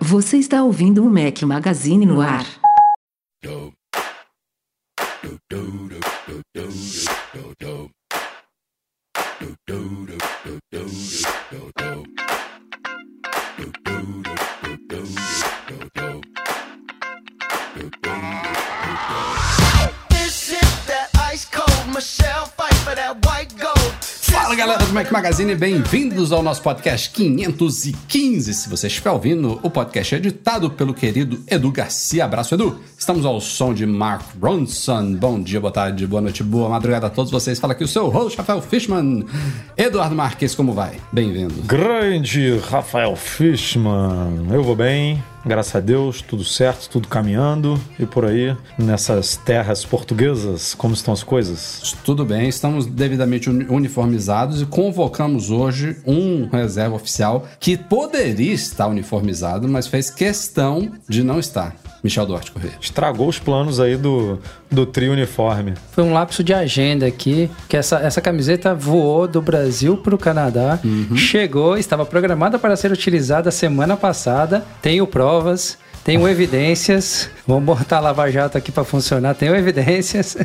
Você está ouvindo o Mac Magazine no ar. Ooh. Galera do Mac Magazine, bem-vindos ao nosso podcast 515. Se você estiver ouvindo, o podcast é editado pelo querido Edu Garcia. Abraço, Edu. Estamos ao som de Mark Ronson. Bom dia, boa tarde, boa noite, boa madrugada a todos vocês. Fala aqui o seu host, Rafael Fishman. Eduardo Marques, como vai? Bem-vindo. Grande Rafael Fishman. Eu vou bem, graças a Deus, tudo certo, tudo caminhando. E por aí, nessas terras portuguesas, como estão as coisas? Tudo bem, estamos devidamente uni- uniformizados e convocamos hoje um reserva oficial que poderia estar uniformizado, mas fez questão de não estar. Michel Duarte Corrêa. Estragou os planos aí do, do trio uniforme. Foi um lapso de agenda aqui, que essa, essa camiseta voou do Brasil para o Canadá, chegou, estava programada para ser utilizada semana passada, tenho provas, tenho evidências, vamos botar a Lava Jato aqui para funcionar, tenho evidências.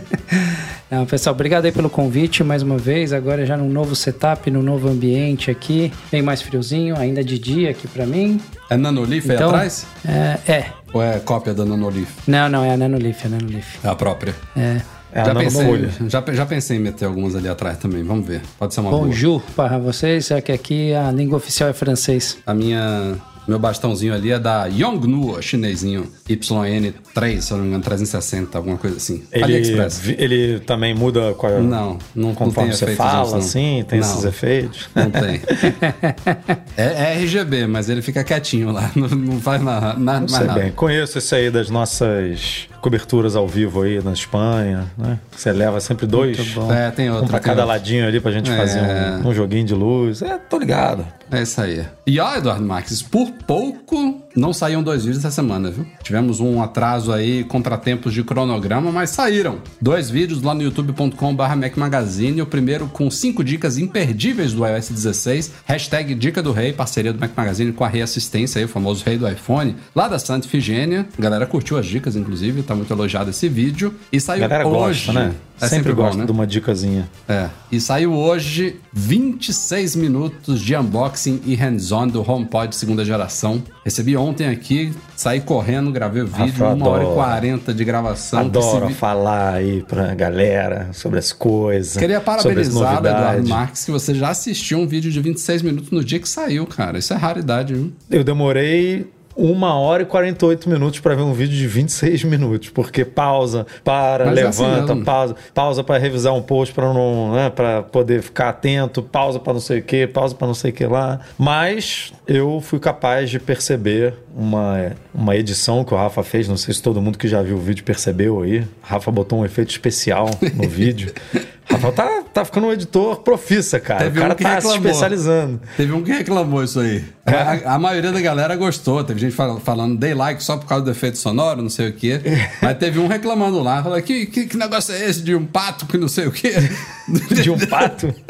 Não, pessoal, obrigado aí pelo convite mais uma vez, agora já num novo setup, num novo ambiente aqui, bem mais friozinho, ainda de dia aqui para mim. É Nanolif aí Então, atrás? É, é, Ou é cópia da Nanolif? não, não, é a Nanolif, é a Nanolif. É a própria. É. É já, pensei, já, já pensei em meter algumas ali atrás também. Vamos ver. Pode ser uma boa. Bonjour para vocês, é que aqui a língua oficial é francês. A minha. Meu bastãozinho ali é da Yongnuo, chinesinho. YN3, se eu não me engano, 360, alguma coisa assim. Ele, AliExpress. ele também muda com a, Não, não, não conforme tem você fala, não. assim, tem Não, esses efeitos. Não tem. é, é RGB, mas ele fica quietinho lá. Não, não faz na, na, mais Sei nada. bem, conheço esse aí das nossas coberturas ao vivo aí na Espanha, né? Você leva sempre dois. É, tem um outro. pra tem cada outro. ladinho ali pra gente É. fazer um, um joguinho de luz. É, tô ligado. É isso aí. E ó, Eduardo Marques, por pouco não saíam dois vídeos essa semana, viu? Tivemos um atraso aí, contratempos de cronograma, mas saíram. Dois vídeos lá no youtube.com.br Mac Magazine. O primeiro com cinco dicas imperdíveis do iOS 16. Hashtag Dica do Rei, parceria do Mac Magazine com a Rei Assistência aí, o famoso rei do iPhone, lá da Santa Ifigênia. A galera curtiu as dicas, inclusive, tá muito elogiado esse vídeo. E saiu hoje. gosta, né? É sempre bom, gosta né? de uma dicasinha. É. E saiu hoje 26 minutos de unboxing e hands-on do HomePod segunda geração. Recebi ontem aqui, saí correndo, gravei o vídeo, Rafa, uma hora e adoro. 40 de gravação. Adoro vi- falar aí pra galera sobre as coisas. Queria parabenizar, Eduardo. Marques, que você já assistiu um vídeo de 26 minutos no dia que saiu, cara. Isso é raridade, viu? Eu demorei uma hora e 48 minutos pra ver um vídeo de 26 minutos, porque pausa, para, Mas é assim levanta, mesmo. pausa, pausa para revisar um post para não, né, para poder ficar atento, pausa para não sei o que, pausa para não sei o que lá. Mas eu fui capaz de perceber uma, uma edição que o Rafa fez, não sei se todo mundo que já viu o vídeo percebeu aí. Rafa botou um efeito especial no vídeo. Rafa tá, tá ficando um editor profissa, cara. Teve o cara um que tá se reclamou. especializando. Teve um que reclamou isso aí. É? A, a maioria da galera gostou. Teve gente fal- falando, dei like só por causa do efeito sonoro, não sei o quê. Mas teve um reclamando lá, falando, que, que, que negócio é esse de um pato que não sei o quê? De um pato.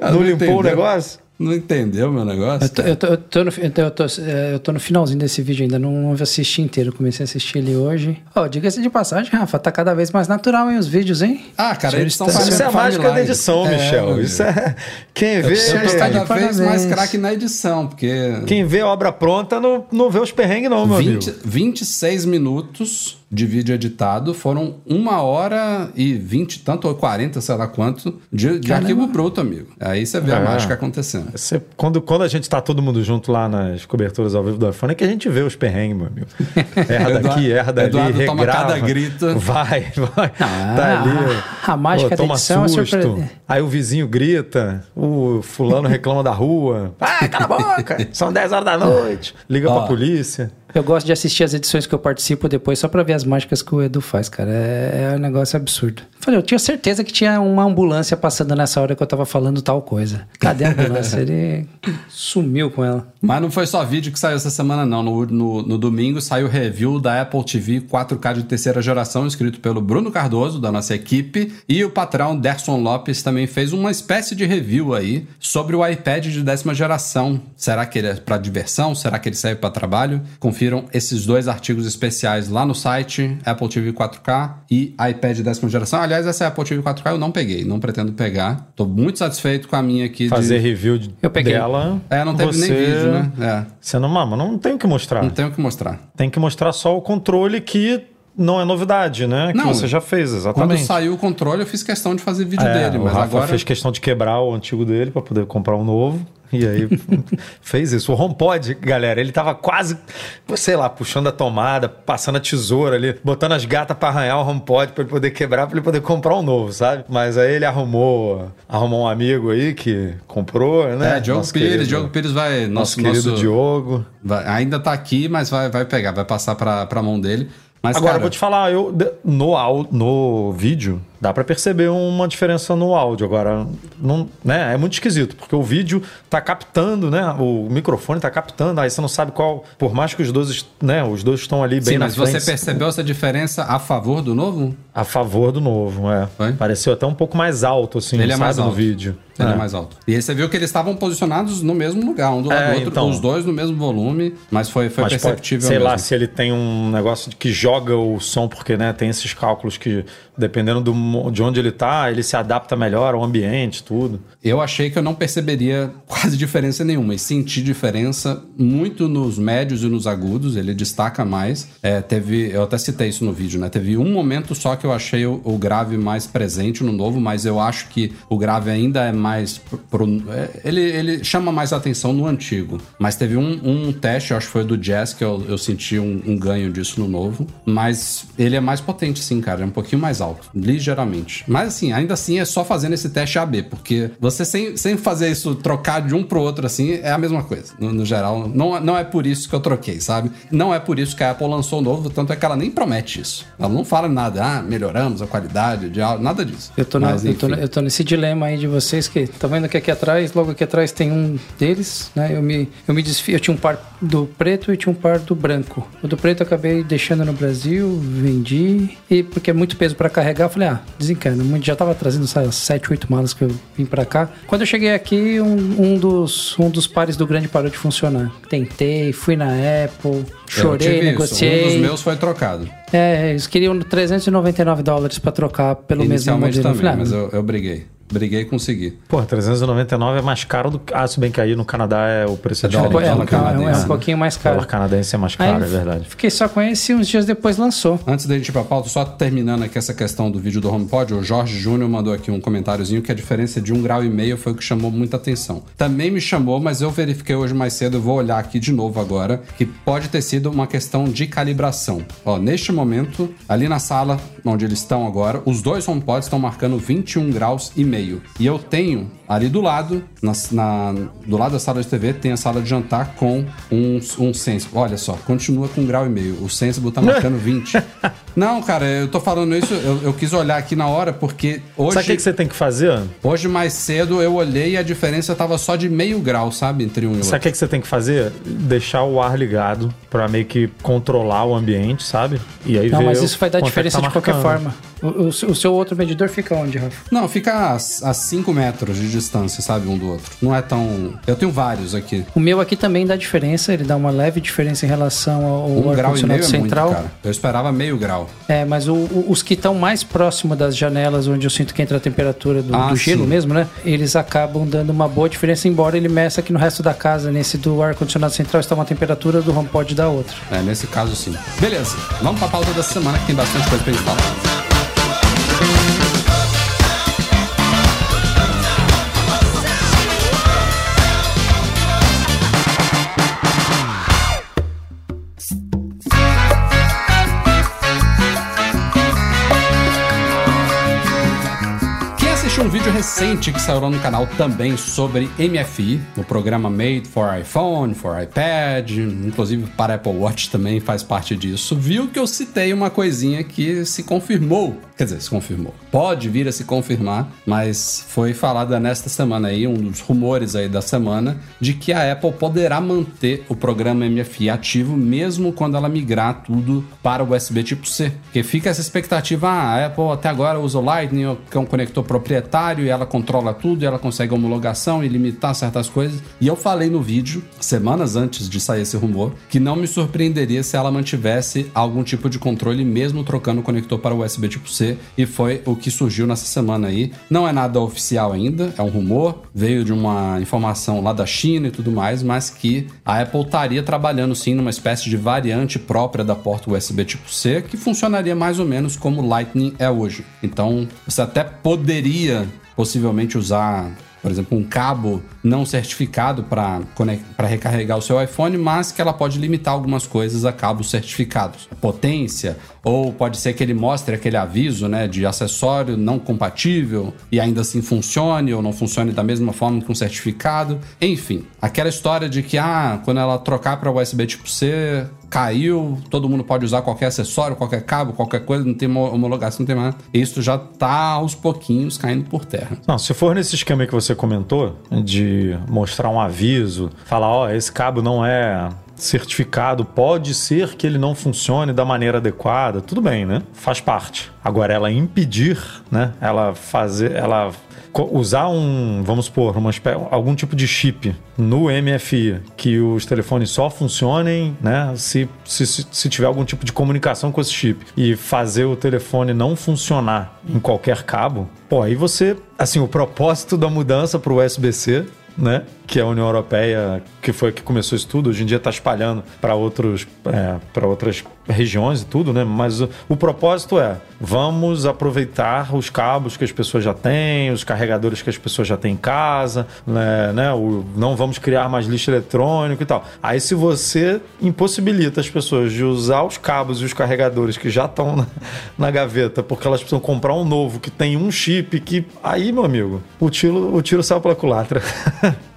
Ah, não limpou entendeu. o negócio? Não entendeu meu negócio? Eu tô, eu, tô, eu, tô no, eu, tô, eu, tô, é, eu tô no finalzinho desse vídeo ainda, não assisti inteiro. Comecei a assistir ele hoje. Ó, diga-se de passagem, Rafa, tá cada vez mais natural hein, os vídeos, hein? Ah, cara, eles estão fazendo Isso é a mágica da edição, É, Michel. Isso é. Quem vê. Eu tô Tá de cada vez mais craque na edição, porque Quem vê obra pronta não, não vê os perrengues, não, meu 20, amigo. 26 minutos de vídeo editado foram uma hora e 20, tanto ou 40, sei lá quanto, de, de arquivo bruto, amigo. Aí você vê a É. mágica acontecendo. Você- quando, quando a gente tá todo mundo junto lá nas coberturas ao vivo do iPhone, é que a gente vê os perrengues, meu amigo. Erra Eduardo- daqui, erra dali, Eduardo toma regrava. cada grito. Vai, vai. Ah, tá ali. a- a mágica da toma edição é susto. surpre- Aí o vizinho grita, o fulano reclama da rua. Ah, cala a boca! São 10 horas da noite. Liga Ó. pra polícia. Eu gosto de assistir as edições que eu participo depois só pra ver as mágicas que o Edu faz, cara. É, é um negócio absurdo. Falei, eu tinha certeza que tinha uma ambulância passando nessa hora que eu tava falando tal coisa. Cadê a ambulância? Ele sumiu com ela. Mas não foi só vídeo que saiu essa semana, não. No, no, no domingo saiu o review da Apple TV 4K de terceira geração, escrito pelo Bruno Cardoso, da nossa equipe. E o patrão Derson Lopes também fez uma espécie de review aí sobre o iPad de décima geração. Será que ele é para diversão? Será que ele serve para trabalho? Confiram esses dois artigos especiais lá no site Apple TV 4K e iPad de décima geração. Aliás, essa Apple TV 4K eu não peguei, não pretendo pegar. Tô muito satisfeito com a minha aqui. de- Fazer review de- Eu peguei. dela. É, não teve você... nem vídeo, né? É, Você não mama, não tem o que mostrar. não tenho o que mostrar. Tem que mostrar só o controle que não é novidade, né? Que Não, você já fez, Quando exatamente. saiu o controle, eu fiz questão de fazer vídeo É, dele, o mas Rafa agora. fez questão de quebrar o antigo dele para poder comprar um novo. E aí fez isso. O HomePod, galera, ele tava quase, sei lá, puxando a tomada, passando a tesoura ali, botando as gatas para arranhar o HomePod para ele poder quebrar, para ele poder comprar um novo, sabe? Mas aí ele arrumou, arrumou um amigo aí que comprou, né? É, Diogo Nosso Pires, querido- Diogo Pires vai. Nosso, Nosso, querido nosso- Diogo. vai- ainda tá aqui, mas vai, vai pegar, vai passar pra, pra mão dele. Mas, Agora, cara, eu vou te falar, eu, no, no vídeo, dá pra perceber uma diferença no áudio. Agora, não, né, é muito esquisito, porque o vídeo tá captando, né? O microfone tá captando, aí você não sabe qual. Por mais que os dois, né, os dois estão ali bem Sim, na mas frente. você percebeu essa diferença a favor do novo? A favor do novo, é. Foi? Pareceu até um pouco mais alto, assim, Ele é sabe, mais no alto. vídeo. Ele é. É. mais alto. E aí você viu que eles estavam posicionados no mesmo lugar, um do lado É, do outro, então. os dois no mesmo volume, mas foi, foi Mas pode, perceptível sei lá, mesmo. se ele tem um negócio de que joga o som, porque né, tem esses cálculos que, dependendo do, de onde ele tá, ele se adapta melhor ao ambiente, tudo. Eu achei que eu não perceberia quase diferença nenhuma e senti diferença muito nos médios e nos agudos, ele destaca mais. É, teve, eu até citei isso no vídeo, né? Teve um momento só que eu achei o, o grave mais presente no novo, mas eu acho que o grave ainda é mais. Pro, é, ele, ele chama mais atenção no antigo. Mas teve um, um teste, eu acho que foi do Jazz, que eu, eu senti um, um ganho disso no novo. Mas ele é mais potente, sim, cara. É um pouquinho mais alto, ligeiramente. Mas assim, ainda assim é só fazendo esse teste AB, porque você sem, sem fazer isso, trocar de um pro outro assim, é a mesma coisa. No, no geral, não, não é por isso que eu troquei, sabe? Não é por isso que a Apple lançou o novo, tanto é que ela nem promete isso. Ela não fala nada, ah, melhoramos a qualidade de áudio, nada disso. Eu tô, na- Mas, eu, tô, eu tô nesse dilema aí de vocês que tá vendo que aqui atrás, logo aqui atrás tem um deles, né? Eu me, eu me desfiz, eu tinha um par do preto e tinha um par do branco. O do preto eu acabei deixando no Brasil, vendi, e porque é muito peso pra carregar, eu falei, ah, desencana. Muito- Já tava trazendo essas 7, 8 malas que eu vim pra cá. Quando eu cheguei aqui, um, um dos, um dos pares do grande parou de funcionar. Tentei, fui na Apple, Eu chorei, tive isso. negociei. Um dos meus foi trocado. É, eles queriam 399 dólares pra trocar pelo mesmo modelo. Eu também, falei, ah, mas eu, eu briguei. Briguei e consegui. Pô, 399 é mais caro do que. Ah, se bem que aí no Canadá é o preço é É dólar, é, um, dólar pouquinho- é um- é canadense. pouquinho mais O caro. dólar canadense é mais Aí caro, é verdade. Fiquei só com esse e uns dias depois lançou. Antes da gente ir pra pauta, só terminando aqui essa questão do vídeo do HomePod, o Jorge Júnior mandou aqui um comentáriozinho que a diferença de um grau e meio foi o que chamou muita atenção. Também me chamou, mas eu verifiquei hoje mais cedo, eu vou olhar aqui de novo agora, que pode ter sido uma questão de calibração. Ó, neste momento, ali na sala onde eles estão agora, os dois HomePods estão marcando 21 graus e meio. E eu tenho ali do lado, na, na- do lado da sala de TV, tem a sala de jantar com um, um Sensible. Olha só, continua com um grau e meio. O Sensible tá marcando 20. Não, cara, eu tô falando isso, eu, eu quis olhar aqui na hora, porque hoje, Sabe o que, que você tem que fazer? hoje mais cedo eu olhei e a diferença tava só de meio grau, sabe? Entre um e outro. Sabe o que, que você tem que fazer? Deixar o ar ligado pra meio que controlar o ambiente, sabe? E aí Não, ver mas isso vai dar é diferença tá de qualquer forma. O, o- o seu outro medidor fica onde, Rafa? Não, fica a 5 metros de distância, sabe? Um do outro. Não é tão. Eu tenho vários aqui. O meu aqui também dá diferença, ele dá uma leve diferença em relação ao Um grau e meio é muito, central. cara. Eu esperava meio grau. É, mas o- o- os que estão mais próximo das janelas, onde eu sinto que entra a temperatura do, Ah, do gelo sim. mesmo, né? Eles acabam dando uma boa diferença, embora ele meça aqui no resto da casa. Nesse do ar-condicionado central está uma temperatura, do HomePod da outra. É, nesse caso sim. Beleza, vamos pra pauta dessa semana que tem bastante coisa pra gente falar. Recente que saiu no canal também sobre MFI, no programa Made for iPhone, for iPad, inclusive para Apple Watch também faz parte disso, viu que eu citei uma coisinha que se confirmou. Quer dizer, se confirmou. Pode vir a se confirmar, mas foi falada nesta semana aí, um dos rumores aí da semana, de que a Apple poderá manter o programa MFI ativo mesmo quando ela migrar tudo para o USB tipo C. Porque fica essa expectativa, ah, a Apple até agora usa o Lightning, que é um conector proprietário, e ela controla tudo, e ela consegue homologação e limitar certas coisas. E eu falei no vídeo, semanas antes de sair esse rumor, que não me surpreenderia se ela mantivesse algum tipo de controle mesmo trocando o conector para USB tipo C e foi o que surgiu nessa semana aí. Não é nada oficial ainda, é um rumor, veio de uma informação lá da China e tudo mais, mas que a Apple estaria trabalhando sim numa espécie de variante própria da porta USB tipo C, que funcionaria mais ou menos como Lightning é hoje. Então, você até poderia possivelmente usar por exemplo, um cabo não certificado para recarregar o seu iPhone, mas que ela pode limitar algumas coisas a cabos certificados. Potência, ou pode ser que ele mostre aquele aviso né, de acessório não compatível e ainda assim funcione ou não funcione da mesma forma que um certificado. Enfim, aquela história de que ah, quando ela trocar para USB tipo C, caiu, todo mundo pode usar qualquer acessório, qualquer cabo, qualquer coisa, não tem homologação, não tem mais. Isso já tá aos pouquinhos caindo por terra. Não, se for nesse esquema que você comentou, de mostrar um aviso, falar, ó, oh, esse cabo não é certificado, pode ser que ele não funcione da maneira adequada, tudo bem, né? Faz parte. Agora ela impedir, né? Ela fazer, ela usar um, vamos supor, uma, algum tipo de chip no MFI que os telefones só funcionem, né? Se, se, se tiver algum tipo de comunicação com esse chip e fazer o telefone não funcionar em qualquer cabo, pô, aí você, assim, o propósito da mudança para o USB-C né? Que é a União Europeia, que foi que começou isso tudo, hoje em dia está espalhando para outros, é, para outras regiões e tudo, né? Mas o, o, propósito é: vamos aproveitar os cabos que as pessoas já têm, os carregadores que as pessoas já têm em casa, né? né? O, não vamos criar mais lixo eletrônico e tal. Aí, se você impossibilita as pessoas de usar os cabos e os carregadores que já estão na, na gaveta, porque elas precisam comprar um novo que tem um chip que. Aí, meu amigo, o tiro, o tiro saiu pela culatra.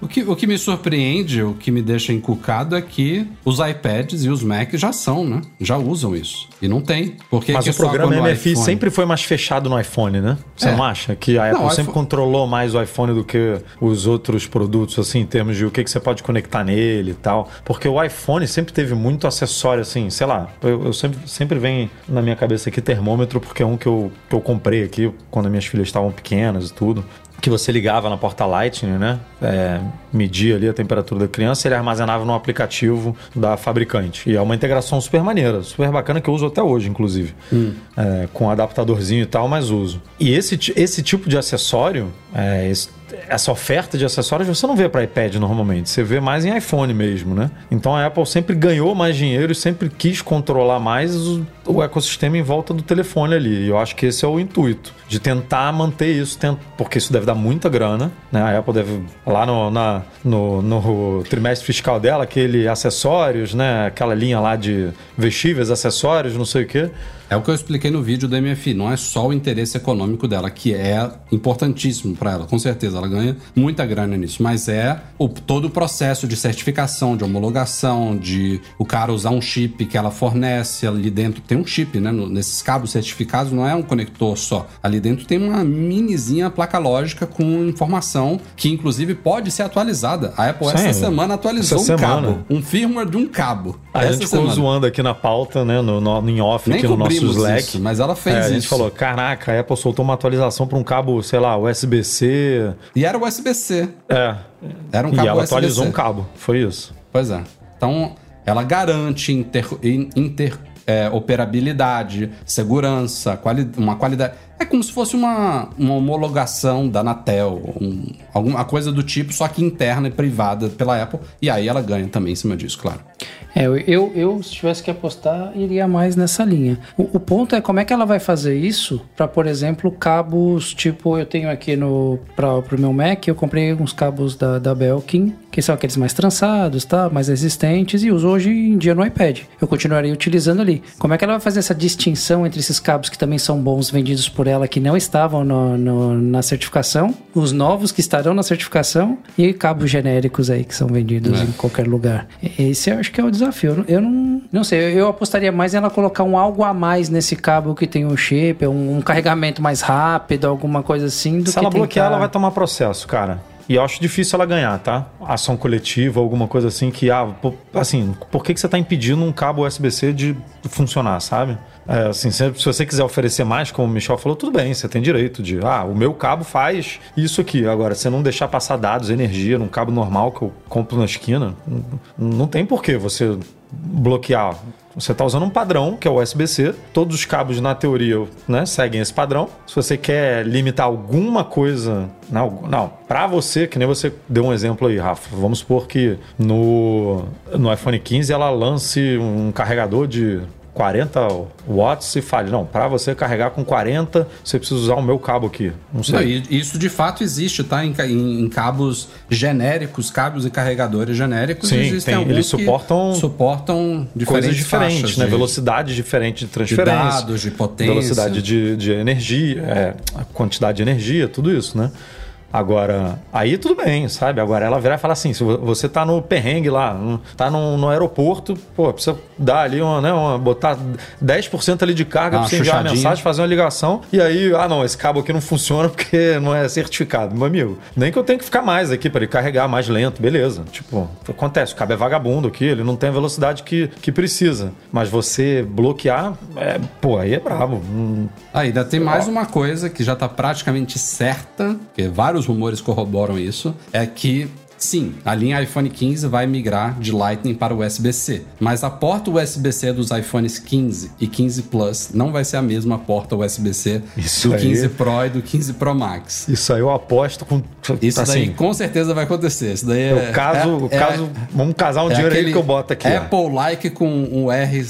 o, que, o que me surpreende, o que me deixa encucado é que os iPads e os Macs já são, né? Já usam isso. E não tem. Porque Mas o programa MFI iPhone... sempre foi mais fechado no iPhone, né? Você é. não acha? Que a Apple não, sempre iPhone... controlou mais o iPhone do que os outros produtos, assim, em termos de o que, que você pode conectar nele e tal. Porque o iPhone sempre teve muito acessório, assim, sei lá. Eu, eu sempre, sempre vem na minha cabeça aqui termômetro, porque é um que eu, que eu comprei aqui quando minhas filhas estavam pequenas e tudo que você ligava na porta Lightning, né? É, media ali a temperatura da criança e ele armazenava no aplicativo da fabricante. E é uma integração super maneira, super bacana que eu uso até hoje, inclusive. Hum. É, com adaptadorzinho e tal, mas uso. E esse, esse tipo de acessório, é, esse, essa oferta de acessórios você não vê para iPad normalmente, você vê mais em iPhone mesmo, né? Então a Apple sempre ganhou mais dinheiro e sempre quis controlar mais o, o ecossistema em volta do telefone ali. E eu acho que esse é o intuito, de tentar manter isso, porque isso deve dar muita grana, né? A Apple deve, lá no, na, no, no trimestre fiscal dela, aquele acessórios, né? Aquela linha lá de vestíveis, acessórios, não sei o quê é o que eu expliquei no vídeo da MFI. Não é só o interesse econômico dela, que é importantíssimo para ela, com certeza. Ela ganha muita grana nisso. Mas é o, todo o processo de certificação, de homologação, de o cara usar um chip que ela fornece ali dentro. Tem um chip, né? Nesses cabos certificados não é um conector só. Ali dentro tem uma minizinha placa lógica com informação que, inclusive, pode ser atualizada. A Apple Sim, essa semana atualizou essa um semana. cabo. Um firmware de um cabo. A essa gente ficou zoando aqui na pauta, né? No, no, em off, Nem aqui no nosso nosso Slack. Isso, mas ela fez é, isso. A gente falou, caraca, a Apple soltou uma atualização para um cabo, sei lá, USB-C. E era USB-C. É. Era um cabo E ela atualizou um cabo, foi isso. Pois é. Então, ela garante inter, inter é, operabilidade, segurança, quali uma qualidade. É como se fosse uma, uma homologação da Anatel, um, alguma coisa do tipo, só que interna e privada pela Apple. E aí ela ganha também em cima disso, claro. É, eu, eu, se tivesse que apostar, iria mais nessa linha. O, o ponto é como é que ela vai fazer isso para, por exemplo, cabos tipo, eu tenho aqui no para o meu Mac, eu comprei uns cabos da, da Belkin, que são aqueles mais trançados, tá? mais resistentes, e uso hoje em dia no iPad. Eu continuaria utilizando ali. Como é que ela vai fazer essa distinção entre esses cabos que também são bons vendidos por ela que não estavam no- no- na certificação, os novos que estarão na certificação e cabos genéricos aí que são vendidos É. em qualquer lugar. Esse eu acho que é o desafio. Eu não- não, sei, eu- apostaria mais em ela colocar um algo a mais nesse cabo que tem um chip, um, um carregamento mais rápido, alguma coisa assim, Se que ela bloquear, tentar- ela vai tomar processo, cara. E eu acho difícil ela ganhar, tá? Ação coletiva, alguma coisa assim que, ah, assim, por que, que você tá impedindo um cabo USB-C de funcionar, sabe? É, assim, se, você quiser oferecer mais, como o Michel falou, tudo bem, você tem direito de, ah, o meu cabo faz isso aqui. Agora, você não deixar passar dados, energia num cabo normal que eu compro na esquina, não, não tem por que você bloquear. Você está usando um padrão, que é o USB-C. Todos os cabos, na teoria, né, seguem esse padrão. Se você quer limitar alguma coisa. Não, não para você, que nem você deu um exemplo aí, Rafa. Vamos supor que no, no iPhone 15 ela lance um carregador de 40 watts e fale, não, para você carregar com 40, você precisa usar o meu cabo aqui. Não sei. Não, isso de fato existe, tá? Em, em- em cabos genéricos, cabos e carregadores genéricos. Sim, existem tem- alguns eles que suportam suportam diferentes coisas diferentes, né? de- Velocidades diferentes de transferência. dados, de potência. Velocidade de, de energia, é, quantidade de energia, tudo isso, né? Agora, aí tudo bem, sabe? Agora ela virar e falar assim: se vo- você tá no perrengue lá, no- tá no, no aeroporto, pô, precisa dar ali uma, né? Uma, botar 10% ali de carga Ah, pra você enviar uma mensagem, fazer uma ligação, e aí, ah, não, esse cabo aqui não funciona porque não é certificado. Meu amigo, nem que eu tenho que ficar mais aqui para ele carregar mais lento, beleza. Tipo, acontece, o cabo é vagabundo aqui, ele não tem a velocidade que, que precisa. Mas você bloquear, é, pô, aí é brabo. Hum, Ah, ainda tem mais uma coisa que já está praticamente certa, porque vários rumores corroboram isso, é que sim, a linha iPhone 15 vai migrar de Lightning para o USB-C, mas a porta USB-C dos iPhones 15 e 15 Plus não vai ser a mesma porta USB-C do aí. 15 Pro e do 15 Pro Max. Isso aí eu aposto com. Isso assim, daí com certeza vai acontecer. Isso daí é. caso, é- o é- caso, vamos casar um é dinheiro aí que eu boto aqui. Apple-like com um R,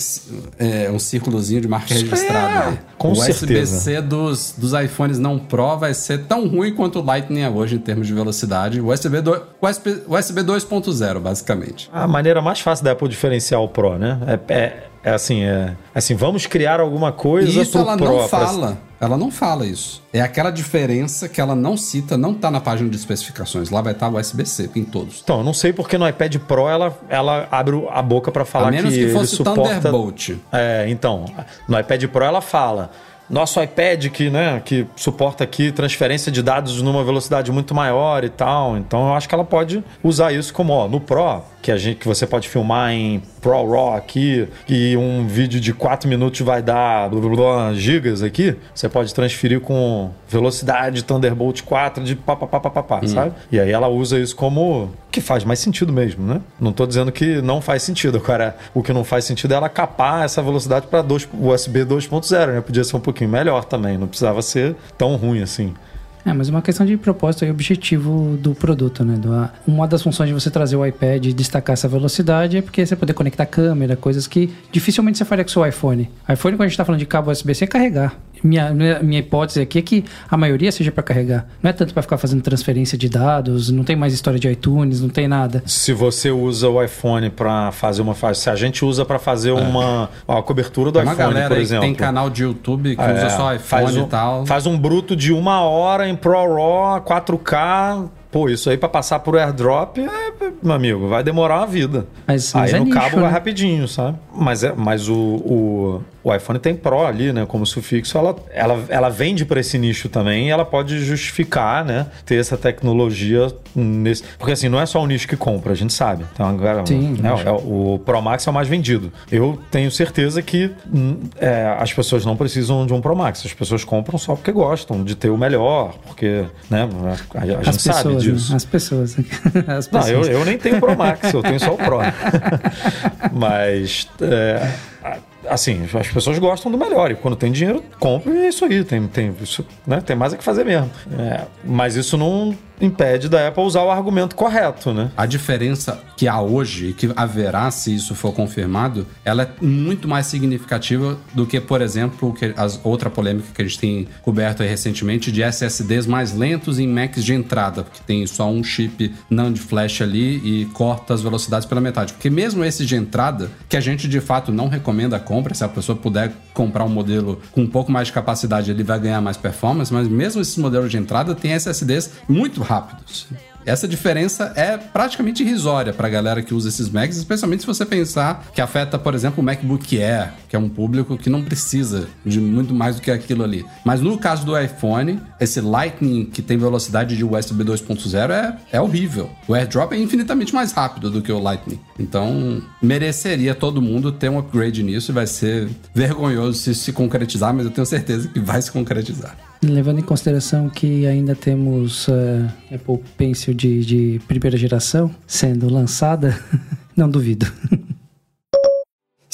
é, um círculozinho de marca registrada. é, com o. USB-C dos, dos iPhones não Pro vai ser tão ruim quanto o Lightning é hoje em termos de velocidade. O USB, do, USB, USB 2.0, basicamente. A maneira mais fácil da Apple diferenciar o Pro, né? É, é, é assim, é assim, vamos criar alguma coisa E isso pro ela Pro. não pra- fala. Ela não fala isso. É aquela diferença que ela não cita, não tá na página de especificações. Lá vai estar o USB-C em todos. Então, eu não sei porque no iPad Pro ela, ela abre a boca para falar a menos que, ele fosse suporta... Thunderbolt. É, então, no iPad Pro ela fala. Nosso iPad que, né, que suporta aqui transferência de dados numa velocidade muito maior e tal. Então eu acho que ela pode usar isso como, ó, no Pro, que a gente que você pode filmar em Pro Raw aqui, e um vídeo de 4 minutos vai dar blá, blá, blá, gigas aqui, você pode transferir com velocidade Thunderbolt 4 de pá, pá, pá, pá, pá, pá, sabe? E aí ela usa isso como que faz mais sentido mesmo, né? Não tô dizendo que não faz sentido. Agora, o que não faz sentido é ela capar essa velocidade para USB 2.0, né? Podia ser um pouquinho melhor também, não precisava ser tão ruim assim. É, mas é uma questão de propósito e objetivo do produto, né? Do- uma das funções de você trazer o iPad e destacar essa velocidade é porque você poder conectar câmera, coisas que dificilmente você faria com o seu iPhone. iPhone, quando a gente tá falando de cabo USB-C, é carregar. Minha, minha, minha hipótese aqui é que a maioria seja para carregar. Não é tanto para ficar fazendo transferência de dados, não tem mais história de iTunes, não tem nada. Se você usa o iPhone para fazer uma fase, se a gente usa para fazer uma ó, a cobertura do Tem uma iPhone, galera por exemplo. que tem canal de YouTube que É, usa só iPhone faz um, e tal. Faz um bruto de uma hora em Pro Raw, 4K. Pô, isso aí pra passar por airdrop, é, meu amigo, vai demorar uma vida. Mas- aí mas é no nicho, cabo né? vai rapidinho, sabe? Mas, é, mas o, o, o iPhone tem Pro ali, né? Como sufixo, ela, ela, ela vende pra esse nicho também e ela pode justificar, né? Ter essa tecnologia nesse. Porque assim, não é só o nicho que compra, a gente sabe. Então, agora, Sim, né, é o Pro Max é o mais vendido. Eu tenho certeza que hum, é, as pessoas não precisam de um Pro Max. As pessoas compram só porque gostam de ter o melhor, porque né, a, a gente sabe né? disso. As pessoas. As Não, pessoas. eu, eu nem tenho Pro Max, eu tenho só o Pro. Mas, é, assim, as pessoas gostam do melhor. E quando tem dinheiro, compra e é isso aí. Tem, tem, isso, né, tem mais a que fazer mesmo. É, mas isso não impede da Apple usar o argumento correto, né? A diferença que há hoje e que haverá se isso for confirmado, ela é muito mais significativa do que, por exemplo, que as outra polêmica que a gente tem coberto recentemente de SSDs mais lentos em Macs de entrada, porque tem só um chip NAND flash ali e corta as velocidades pela metade. Porque mesmo esses de entrada, que a gente de fato não recomenda a compra, compra. Se a pessoa puder comprar um modelo com um pouco mais de capacidade, ele vai ganhar mais performance, mas mesmo esses modelos de entrada têm SSDs muito rápidos. Essa diferença é praticamente irrisória para a galera que usa esses Macs, especialmente se você pensar que afeta, por exemplo, o MacBook Air, que é um público que não precisa de muito mais do que aquilo ali. Mas no caso do iPhone, esse Lightning que tem velocidade de USB 2.0 é, é horrível. O AirDrop é infinitamente mais rápido do que o Lightning. Então, mereceria todo mundo ter um upgrade nisso e vai ser vergonhoso se se concretizar, mas eu tenho certeza que vai se concretizar. Levando em consideração que ainda temos uh, Apple Pencil de, de primeira geração sendo lançada, não duvido.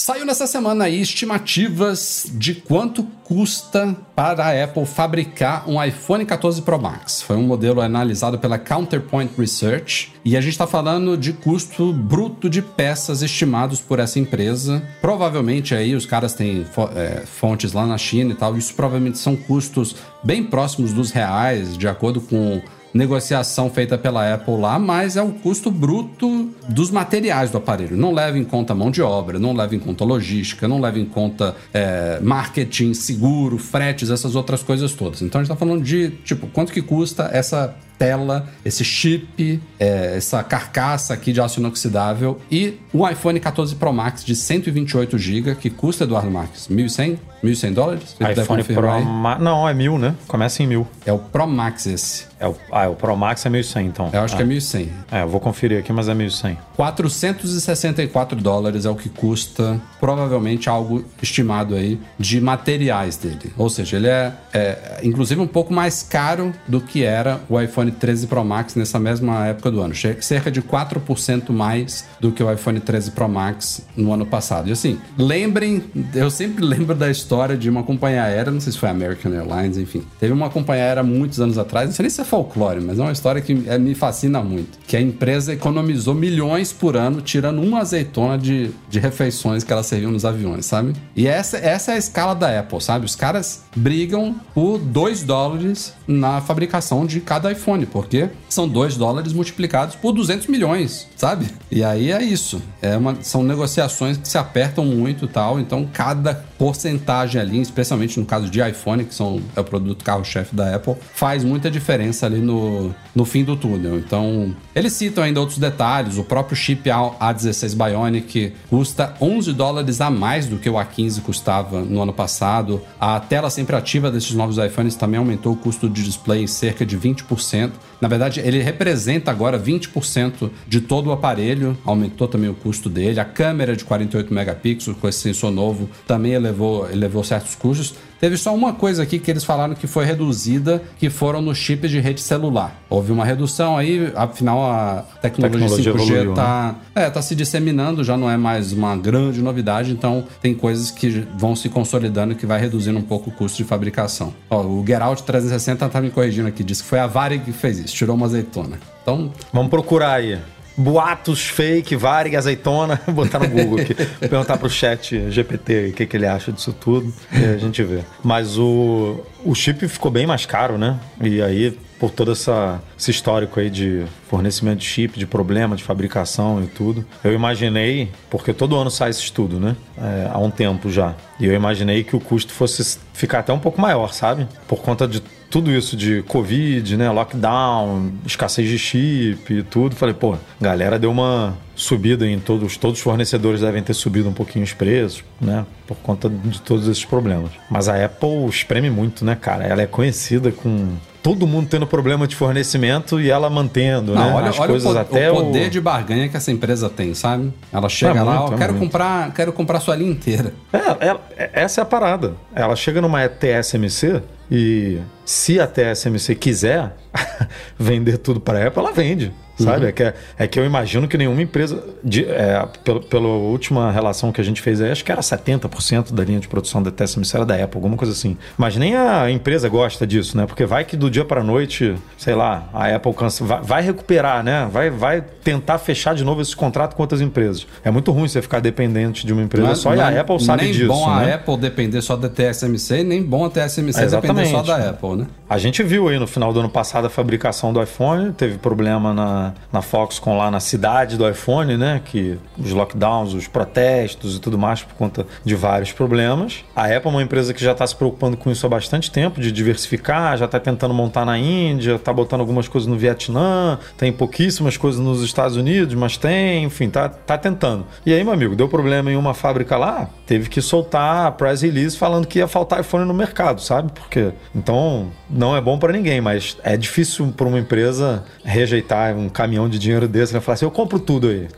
Saiu nessa semana aí estimativas de quanto custa para a Apple fabricar um iPhone 14 Pro Max. Foi um modelo analisado pela Counterpoint Research e a gente está falando de custo bruto de peças estimados por essa empresa. Provavelmente aí os caras têm é, fontes lá na China e tal. Isso provavelmente são custos bem próximos dos reais, de acordo com negociação feita pela Apple lá, mas é o custo bruto dos materiais do aparelho. Não leva em conta mão de obra, não leva em conta logística, não leva em conta é, marketing, seguro, fretes, essas outras coisas todas. Então a gente está falando de, tipo, quanto que custa essa tela, esse chip, é, essa carcaça aqui de aço inoxidável e o iPhone 14 Pro Max de 128 GB, que custa, Eduardo Marques, 1.100? 1.100 dólares? Você iPhone Pro Max... Não, é mil, né? Começa em mil. É o Pro Max esse. É o... Ah, o Pro Max é 1.100, então. Eu acho ah. que é 1.100. É, eu vou conferir aqui, mas é 1.100. 464 dólares é o que custa, provavelmente algo estimado aí, de materiais dele. Ou seja, ele é, é inclusive um pouco mais caro do que era o iPhone 13 Pro Max nessa mesma época do ano. Cerca de 4% mais do que o iPhone 13 Pro Max no ano passado. E assim, lembrem, eu sempre lembro da história de uma companhia aérea, não sei se foi American Airlines, enfim. Teve uma companhia aérea muitos anos atrás, não sei nem se é folclore, mas é uma história que é, me fascina muito. Que a empresa economizou milhões por ano tirando uma azeitona de, de refeições que ela serviu nos aviões, sabe? E essa, essa é a escala da Apple, sabe? Os caras brigam por 2 dólares na fabricação de cada iPhone, porque são 2 dólares multiplicados por 200 milhões, sabe? E aí é isso. É uma, são negociações que se apertam muito tal, então cada porcentagem ali, especialmente no caso de iPhone, que são, é o produto carro-chefe da Apple, faz muita diferença ali no, no fim do túnel. Então, eles citam ainda outros detalhes, o próprio chip A16 Bionic custa 11 dólares a mais do que o A15 custava no ano passado. A tela sempre ativa desses novos iPhones também aumentou o custo de display em cerca de 20%. Na verdade, ele representa agora 20% de todo o aparelho, aumentou também o custo dele. A câmera de 48 megapixels com esse sensor novo também elevou, elevou certos custos. Teve só uma coisa aqui que eles falaram que foi reduzida, que foram nos chips de rede celular. Houve uma redução aí, afinal a tecnologia, tecnologia 5G está né? é, tá se disseminando, já não é mais uma grande novidade, então tem coisas que vão se consolidando que vai reduzindo um pouco o custo de fabricação. Ó, o Geralt 360 tá me corrigindo aqui, disse que foi a Varig que fez isso, tirou uma azeitona. Então, vamos procurar aí boatos fake, Varig, azeitona, botar no Google aqui, perguntar pro chat GPT o que, que ele acha disso tudo a gente vê. Mas o, o chip ficou bem mais caro, né? E aí, por todo essa, esse histórico aí de fornecimento de chip, de problema de fabricação e tudo, eu imaginei, porque todo ano sai esse estudo, né? É, há um tempo já. E eu imaginei que o custo fosse ficar até um pouco maior, sabe? Por conta de tudo isso de Covid, né? Lockdown, escassez de chip e tudo. Falei, pô, galera deu uma subida em todos, todos os fornecedores devem ter subido um pouquinho os preços, né? Por conta de todos esses problemas. Mas a Apple espreme muito, né, cara? Ela é conhecida com todo mundo tendo problema de fornecimento e ela mantendo, Não, né? Olha, As olha coisas o, até o poder o... de barganha que essa empresa tem, sabe? Ela chega é lá, muito, ó, é quero muito. comprar, quero comprar sua linha inteira. É, é, essa é a parada. Ela chega numa TSMC e se a TSMC quiser vender tudo para a Apple, ela vende. Sabe? Uhum. É, que, é, é, que eu imagino que nenhuma empresa. De, é, pelo, pela última relação que a gente fez aí, acho que era 70% da linha de produção da TSMC era da Apple, alguma coisa assim. Mas nem a empresa gosta disso, né? Porque vai que do dia para noite, sei lá, a Apple cansa, vai, vai, recuperar, né? Vai, vai tentar fechar de novo esse contrato com outras empresas. É muito ruim você ficar dependente de uma empresa mas, só e a Apple sabe nem disso. Nem bom né? a Apple depender só da TSMC, nem bom a TSMC depender só da Apple. né? A gente viu aí no final do ano passado a fabricação do iPhone, teve problema na, na Foxconn lá na cidade do iPhone, né? Que os lockdowns, os protestos e tudo mais por conta de vários problemas. A Apple é uma empresa que já está se preocupando com isso há bastante tempo, de diversificar, já está tentando montar na Índia, está botando algumas coisas no Vietnã, tem pouquíssimas coisas nos Estados Unidos, mas tem, enfim, tá, tá tentando. E aí, meu amigo, deu problema em uma fábrica lá, teve que soltar a press release falando que ia faltar iPhone no mercado, sabe? Porque então não é bom para ninguém, mas é difícil para uma empresa rejeitar um caminhão de dinheiro desse, né? Falar assim, eu compro tudo aí.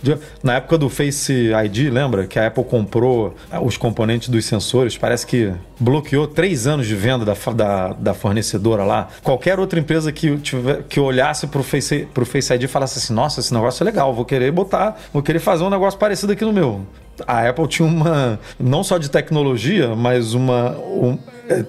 Na época do Face ID, lembra que a Apple comprou os componentes dos sensores, parece que bloqueou três anos de venda da, da, da fornecedora lá. Qualquer outra empresa que, tiver, que olhasse pro Face, pro Face ID falasse assim, nossa, esse negócio é legal, vou querer botar, vou querer fazer um negócio parecido aqui no meu a Apple tinha uma não só de tecnologia, mas uma um,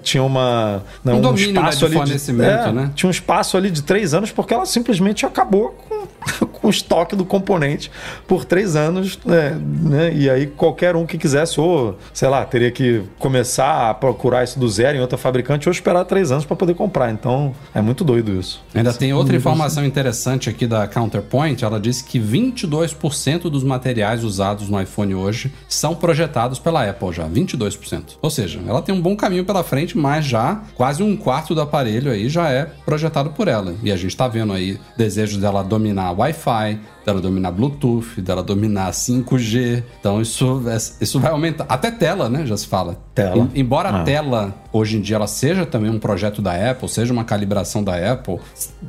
tinha uma um, um domínio né, espaço de ali fornecimento, de, é, né? tinha um espaço ali de três anos porque ela simplesmente acabou com, com o estoque do componente por três anos, né, né? E aí qualquer um que quisesse ou sei lá teria que começar a procurar isso do zero em outra fabricante ou esperar três anos para poder comprar. Então é muito doido isso. Ainda tem outra informação interessante aqui da Counterpoint. Ela disse que 22% dos materiais usados no iPhone hoje são projetados pela Apple já, 22%. Ou seja, ela tem um bom caminho pela frente, mas já quase um quarto do aparelho aí já é projetado por ela. E a gente está vendo aí desejos dela dominar Wi-Fi, dela dominar Bluetooth, dela dominar 5G. Então isso, isso vai aumentar. Até tela, né? Já se fala. Tela. Em, embora Ah. a tela, hoje em dia, ela seja também um projeto da Apple, seja uma calibração da Apple,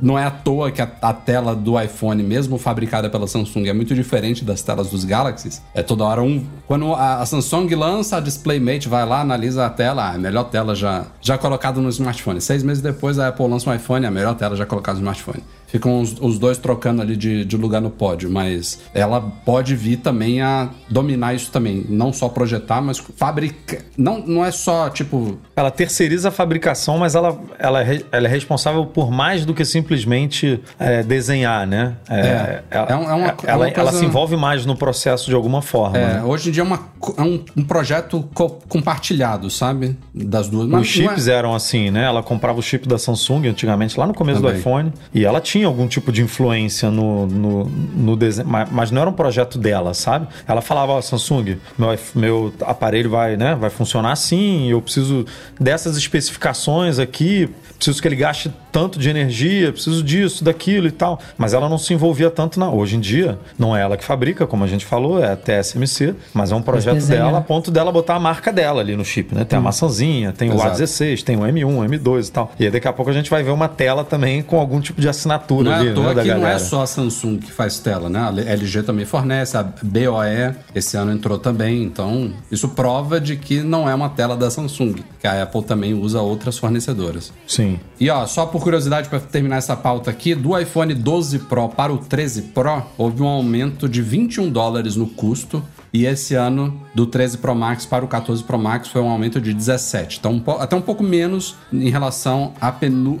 não é à toa que a, a tela do iPhone, mesmo fabricada pela Samsung, é muito diferente das telas dos Galaxies. É toda hora um. Quando a, a Samsung lança a DisplayMate, vai lá, analisa a tela, ah, a melhor tela já, já colocada no smartphone. Seis meses depois, a Apple lança um iPhone, a melhor tela já colocada no smartphone. Ficam os, os dois trocando ali de, de lugar no pódio, mas ela pode vir também a dominar isso também. Não só projetar, mas fabricar. Não, não é só, tipo, Ela terceiriza a fabricação, mas ela, ela, é, ela é responsável por mais do que simplesmente é, desenhar, né? É. ela, É um- é uma- ela, é uma ela se envolve mais no processo de alguma forma. É, né? hoje em dia é, uma, é um, um projeto co- compartilhado, sabe? Das duas. Os chips eram assim, né? Ela comprava o chip da Samsung antigamente, lá no começo do Também. iPhone, e ela tinha algum tipo de influência no, no, no desenho, mas, não era um projeto dela, sabe? Ela falava, ó, Samsung, meu, meu aparelho vai, né, vai funcionar assim, eu preciso dessas especificações aqui, preciso que ele gaste tanto de energia, preciso disso, daquilo e tal. Mas ela não se envolvia tanto na. Hoje em dia, não é ela que fabrica, como a gente falou, é a TSMC, mas é um projeto dela a ponto dela botar a marca dela ali no chip, né? Tem a maçãzinha, tem o Exato. A16, tem o M1, M2 e tal. E aí daqui a pouco a gente vai ver uma tela também com algum tipo de assinatura Não é ali, à toa né, da não é só a Samsung que faz tela, né? A LG também fornece, a BOE esse ano entrou também. Então, isso prova de que não é uma tela da Samsung, que a Apple também usa outras fornecedoras. Sim. E ó, só por curiosidade para terminar essa pauta aqui, do iPhone 12 Pro para o 13 Pro, houve um aumento de 21 dólares no custo. E esse ano, do 13 Pro Max para o 14 Pro Max, foi um aumento de 17. Então, um até um pouco menos em relação à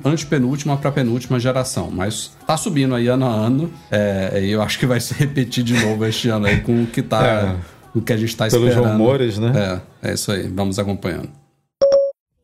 antepenúltima para a penúltima geração. Mas tá subindo aí ano a ano. É, e eu acho que vai se repetir de novo este ano aí com o que tá. É. O que a gente tá Pelos esperando. rumores, né? É, é isso aí. Vamos acompanhando.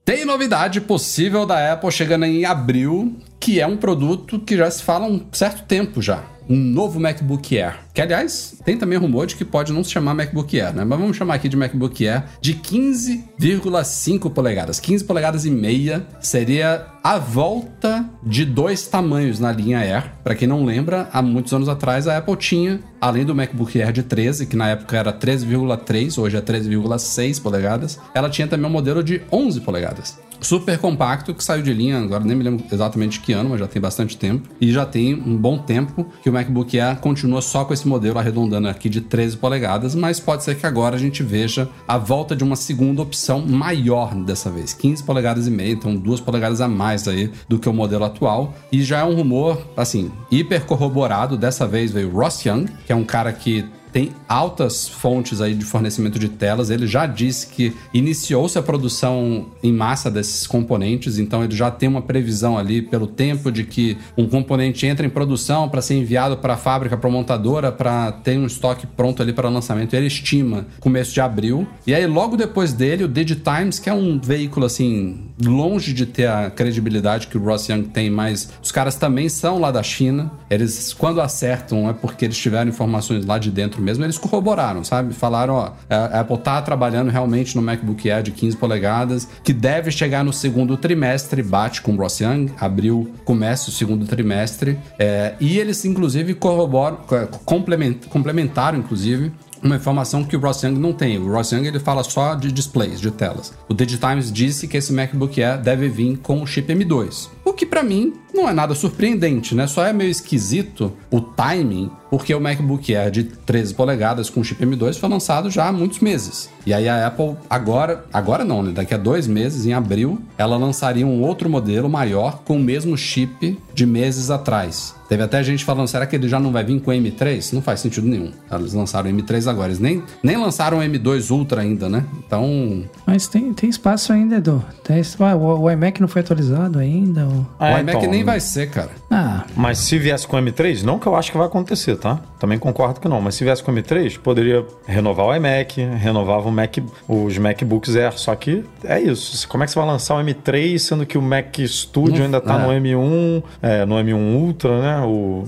Tem novidade possível da Apple chegando em abril, que é um produto que já se fala há um certo tempo já. Um novo MacBook Air. Que, aliás, tem também rumor de que pode não se chamar MacBook Air, né? Mas vamos chamar aqui de MacBook Air de 15,5 polegadas. 15 polegadas e meia seria a volta de dois tamanhos na linha Air. Para quem não lembra, há muitos anos atrás a Apple tinha, além do MacBook Air de 13, que na época era 13,3, hoje é 13,6 polegadas, ela tinha também um modelo de 11 polegadas. Super compacto que saiu de linha, agora nem me lembro exatamente que ano, mas já tem bastante tempo. E já tem um bom tempo que o MacBook Air continua só com esse modelo arredondando aqui de 13 polegadas, mas pode ser que agora a gente veja a volta de uma segunda opção maior dessa vez, 15 polegadas e meia, então duas polegadas a mais aí do que o modelo atual. E já é um rumor, assim, hiper corroborado. Dessa vez veio Ross Young, que é um cara que tem altas fontes aí de fornecimento de telas. Ele já disse que iniciou-se a produção em massa desses componentes, então ele já tem uma previsão ali pelo tempo de que um componente entra em produção para ser enviado para a fábrica, para a montadora, para ter um estoque pronto ali para lançamento. Ele estima começo de abril. E aí, logo depois dele, o DigiTimes, que é um veículo assim, longe de ter a credibilidade que o Ross Young tem, mas os caras também são lá da China. Eles, quando acertam, é porque eles tiveram informações lá de dentro mesmo, eles corroboraram, sabe? Falaram, ó, a Apple tá trabalhando realmente no MacBook Air de 15 polegadas, que deve chegar no segundo trimestre, bate com o Ross Young, abril, começa o segundo trimestre. É, e eles, inclusive, corroboram, complement, complementaram, inclusive, uma informação que o Ross Young não tem. O Ross Young ele fala só de displays, de telas. O DigiTimes disse que esse MacBook Air deve vir com o chip M2. O que para mim não é nada surpreendente, né? Só é meio esquisito o timing, porque o MacBook Air de 13 polegadas com chip M2 foi lançado já há muitos meses. E aí a Apple agora, agora não, né? Daqui a dois meses, em abril, ela lançaria um outro modelo maior com o mesmo chip de meses atrás. Teve até gente falando, será que ele já não vai vir com o M3? Não faz sentido nenhum. Eles lançaram o M3 agora. Eles nem, nem lançaram o M2 Ultra ainda, né? Então. Mas tem, tem espaço ainda, Edu. Tem, ah, o, o iMac não foi atualizado ainda. O, o iMac então, nem vai ser, cara. Ah. Mas se viesse com o M3, não que eu acho que vai acontecer, tá? Também concordo que não. Mas se viesse com o M3, poderia renovar o iMac, renovava o Mac, os MacBooks Air. Só que é isso. Como é que você vai lançar o M3, sendo que o Mac Studio ainda tá é. no M1, é, no M1 Ultra, né? O,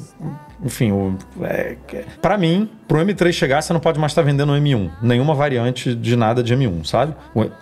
enfim, o, é, para mim, pro M3 chegar, você não pode mais estar tá vendendo o M1. Nenhuma variante de nada de M1, sabe?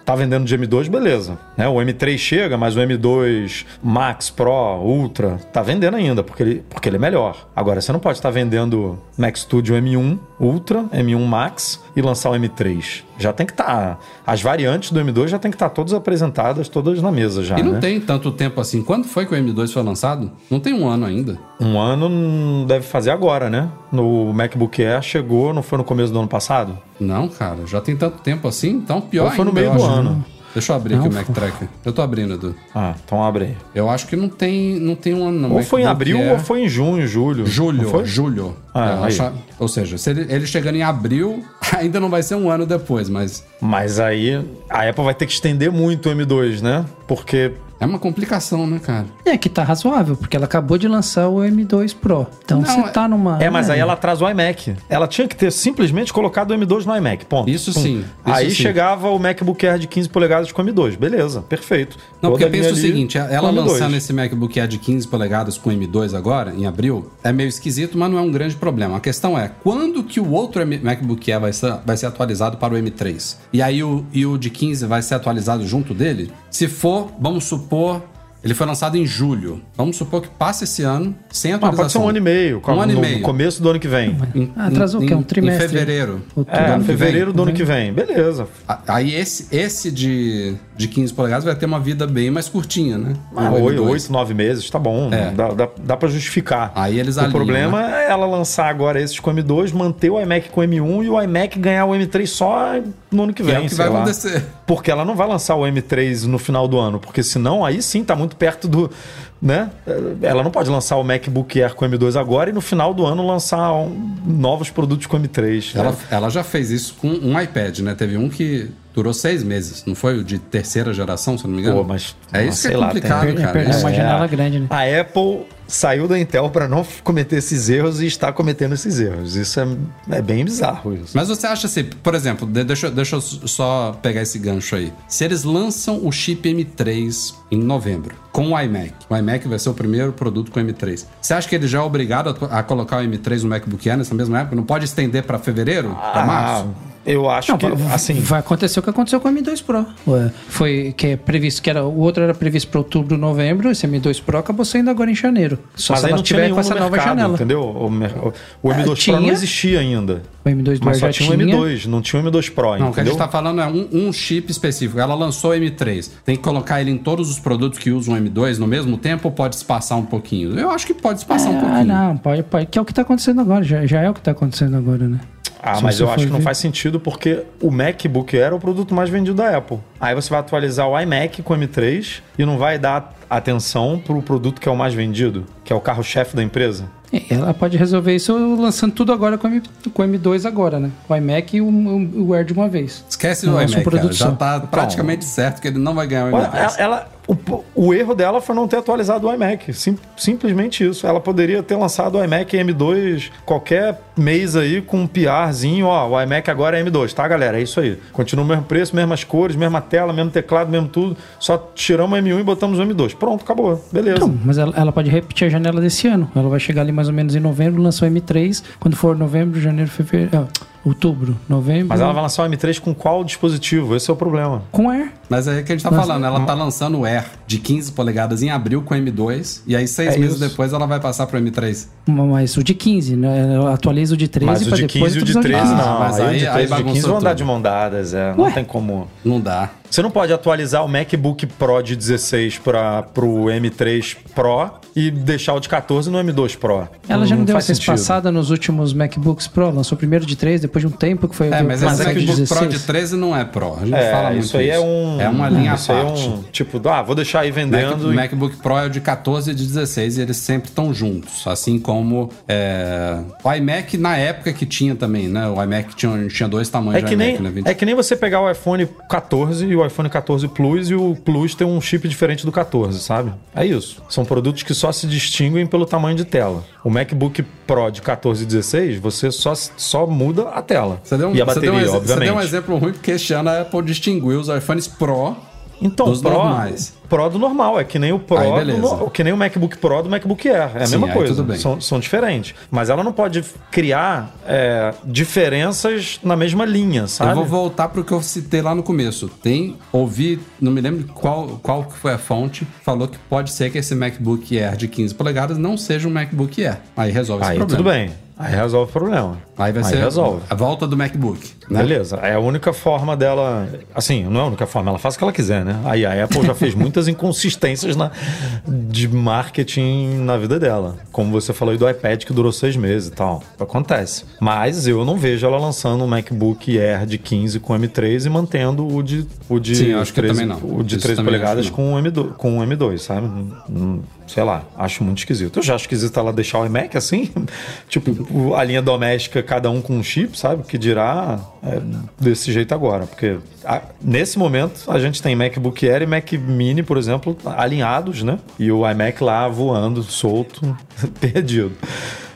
Tá vendendo de M2, beleza. Né? O M3 chega, mas o M2 Max, Pro, Ultra, tá vendendo ainda, porque ele, porque ele é melhor. Agora, você não pode estar tá vendendo Mac Studio M1 Ultra, M1 Max e lançar o M3. Já tem que estar. Tá, as variantes do M2 já tem que estar tá todas apresentadas, todas na mesa já. E não né? tem tanto tempo assim. Quando foi que o M2 foi lançado? Não tem um ano ainda. Um ano deve fazer agora, né? No MacBook Air chegou, não foi no começo do ano passado? Não, cara, já tem tanto tempo assim, então pior Ou foi no meio do ano. Deixa eu abrir não, aqui o Mac Tracker. Eu tô abrindo, Edu. Ah, então abre aí. Eu acho que não tem, não tem um ano. Ou MacBook foi em abril Air. ou foi em junho, julho. Julho, foi? julho. Ah, é, acho, ou seja, se ele, ele chegando em abril, ainda não vai ser um ano depois, mas. Mas aí a Apple vai ter que estender muito o M2, né? Porque é uma complicação, né, cara? É que tá razoável, porque ela acabou de lançar o M2 Pro. Então não, você é- tá numa. É, mas aí ela traz o iMac. Ela tinha que ter simplesmente colocado o M2 no iMac. Ponto. Isso Pum. sim. Isso aí sim. chegava o MacBook Air de 15 polegadas com M2. Beleza, perfeito. Não, Toda porque pensa o seguinte: ela lançando esse MacBook Air de 15 polegadas com M2 agora, em abril, é meio esquisito, mas não é um grande problema. A questão é, quando que o outro MacBook Air vai ser, vai ser atualizado para o M3? E aí o, e o de 15 vai ser atualizado junto dele? Se for, vamos supor ele foi lançado em julho. Vamos supor que passe esse ano sem atualização. Ah, pode ser um ano e meio. Um ano e meio. começo do ano que vem. Em, ah, atrasou o quê? Um trimestre? Em fevereiro. É, fevereiro do ano que vem. Beleza. Aí esse, esse de, de 15 polegadas vai ter uma vida bem mais curtinha, né? Ah, oito, oito, nove meses, tá bom. É. Dá, dá, dá pra justificar. Aí eles O problema né? é ela lançar agora esses com M2, manter o iMac com M1 e o iMac ganhar o M3 só no ano que vem. Que é o que vai lá. acontecer. Porque ela não vai lançar o M3 no final do ano, porque senão aí sim tá muito perto do. Né? Ela não pode lançar o MacBook Air com M2 agora e no final do ano lançar um, novos produtos com M3. Ela, né? ela já fez isso com um iPad, né? Teve um que durou seis meses, não foi o de terceira geração, se eu não me engano? Pô, mas é isso que é complicado, lá, tem... cara. É, uma janela grande, né? A Apple saiu da Intel para não cometer esses erros e está cometendo esses erros. Isso é, é bem bizarro. Isso. Mas você acha assim, por exemplo, deixa, deixa eu só pegar esse gancho aí. Se eles lançam o chip M3 em novembro, com o iMac, o iMac vai ser o primeiro produto com M3. Você acha que ele já é obrigado a, a colocar o M3 no MacBook Air nessa mesma época? Não pode estender para fevereiro, ah, para março? Eu acho não, que assim vai acontecer o que aconteceu com o M2 Pro. Ué, foi que é previsto que era o outro era previsto para outubro, novembro, esse M2 Pro acabou saindo agora em janeiro. Só Mas se aí não tiver com essa nova mercado, janela, entendeu? O, o, o M2 é, Pro não existia ainda. O M2 Mas só tinha o M2, não tinha o M2 Pro, Não, entendeu? o que a gente está falando é um, um, chip específico. Ela lançou o M3. Tem que colocar ele em todos os produtos que usam o M2 no mesmo tempo ou pode se passar um pouquinho? Eu acho que pode se passar é, um pouquinho. Não, pode, pode. Que é o que está acontecendo agora. Já, já é o que está acontecendo agora, né? Ah, Se mas eu acho que não faz sentido porque o MacBook Air é o produto mais vendido da Apple. Aí você vai atualizar o iMac com o M3 e não vai dar atenção pro produto que é o mais vendido, que é o carro-chefe da empresa. Ela pode resolver isso lançando tudo agora com o M, com o M2 agora, né? O iMac e o, o, o Air de uma vez. Esquece do iMac, cara. produção. Já tá praticamente certo que ele não vai ganhar o iMac. ela, ela- o, o erro dela foi não ter atualizado o iMac. Sim- simplesmente isso. Ela poderia ter lançado o iMac M2 qualquer mês aí com um PRzinho. Ó, o iMac agora é M2, tá, galera? É isso aí. Continua o mesmo preço, mesmas cores, mesma tela, mesmo teclado, mesmo tudo. Só tiramos o M1 e botamos o M2. Pronto, acabou. Beleza. Não, mas ela, ela pode repetir a janela desse ano. Ela vai chegar ali mais ou menos em novembro, lançou o M3. Quando for novembro, janeiro, fevereiro. Outubro, novembro. Mas ela vai lançar o M3 com qual dispositivo? Esse é o problema. Com Air. Mas é que a gente tá Mas- falando, ela tá lançando o Air de 15 polegadas em abril com o M2, e aí seis É meses isso. depois ela vai passar pro M3. Mas o de 15, né? Ela atualiza o de 13 Mas o de depois 15 e o de atualizar 13 Ah, não. mas aí, o aí- de aí 13 e o de 15 bagunçou vão andar tudo. de mão dadas, é. Não Ué? tem como. Não dá. Você não pode atualizar o MacBook Pro de 16 para pro M3 Pro e deixar o de 14 no M2 Pro. Ela já não, deu faz essa espaçada nos últimos MacBooks Pro. Lançou primeiro de 3, depois de um tempo que foi É, o mas esse Mac de MacBook Pro de 16. 13 não é Pro. A gente É, fala muito isso aí é um. É uma linha isso parte. é um tipo, ah, vou deixar aí Mac- vendendo. e- MacBook Pro é o de 14 e de 16 e eles sempre estão juntos. Assim como é, o iMac na época que tinha também, né? O iMac tinha, tinha dois tamanhos É de que, iMac, nem, né? 20. é que nem você pegar o iPhone 14 e o iPhone 14 Plus e o Plus tem um chip diferente do 14, sabe? É isso. São produtos que só se distinguem pelo tamanho de tela. O MacBook Pro de 14 e 16, você só, só muda a tela. Você deu, um, e a você bateria, um exe- obviamente. Você deu um exemplo ruim porque este ano a Apple distinguiu os iPhones Pro Então, dos Pro, normais. Pro do normal, é que nem o Pro, Aí, do que nem o MacBook Pro do MacBook Air. É a Sim, mesma aí coisa. tudo bem. São, são diferentes. Mas ela não pode criar é, diferenças na mesma linha, sabe? Eu vou voltar pro que eu citei lá no começo. Tem, ouvi, não me lembro qual, qual que foi a fonte, falou que pode ser que esse MacBook Air de 15 polegadas não seja um MacBook Air. Aí resolve Aí esse problema. tudo bem. Aí resolve o problema. Aí vai ser resolve. a volta do MacBook. Né? Beleza, é a única forma dela. Assim, não é a única forma, ela faz o que ela quiser, né? Aí a Apple já fez muitas inconsistências na, de marketing na vida dela. Como você falou aí do iPad que durou seis meses e tal. Acontece. Mas eu não vejo ela lançando um MacBook Air de 15 com M3 e mantendo o de, o de Sim, acho que 13, também não. O de Isso 13 também polegadas que com o M2, com o M2, sabe? Sei lá, acho muito esquisito. Eu já acho esquisito ela deixar o iMac assim, tipo, a linha doméstica, cada um com um chip, sabe? Que dirá é, desse jeito agora. Porque a- nesse momento a gente tem MacBook Air e Mac Mini, por exemplo, alinhados, né? E o iMac lá voando, solto, perdido.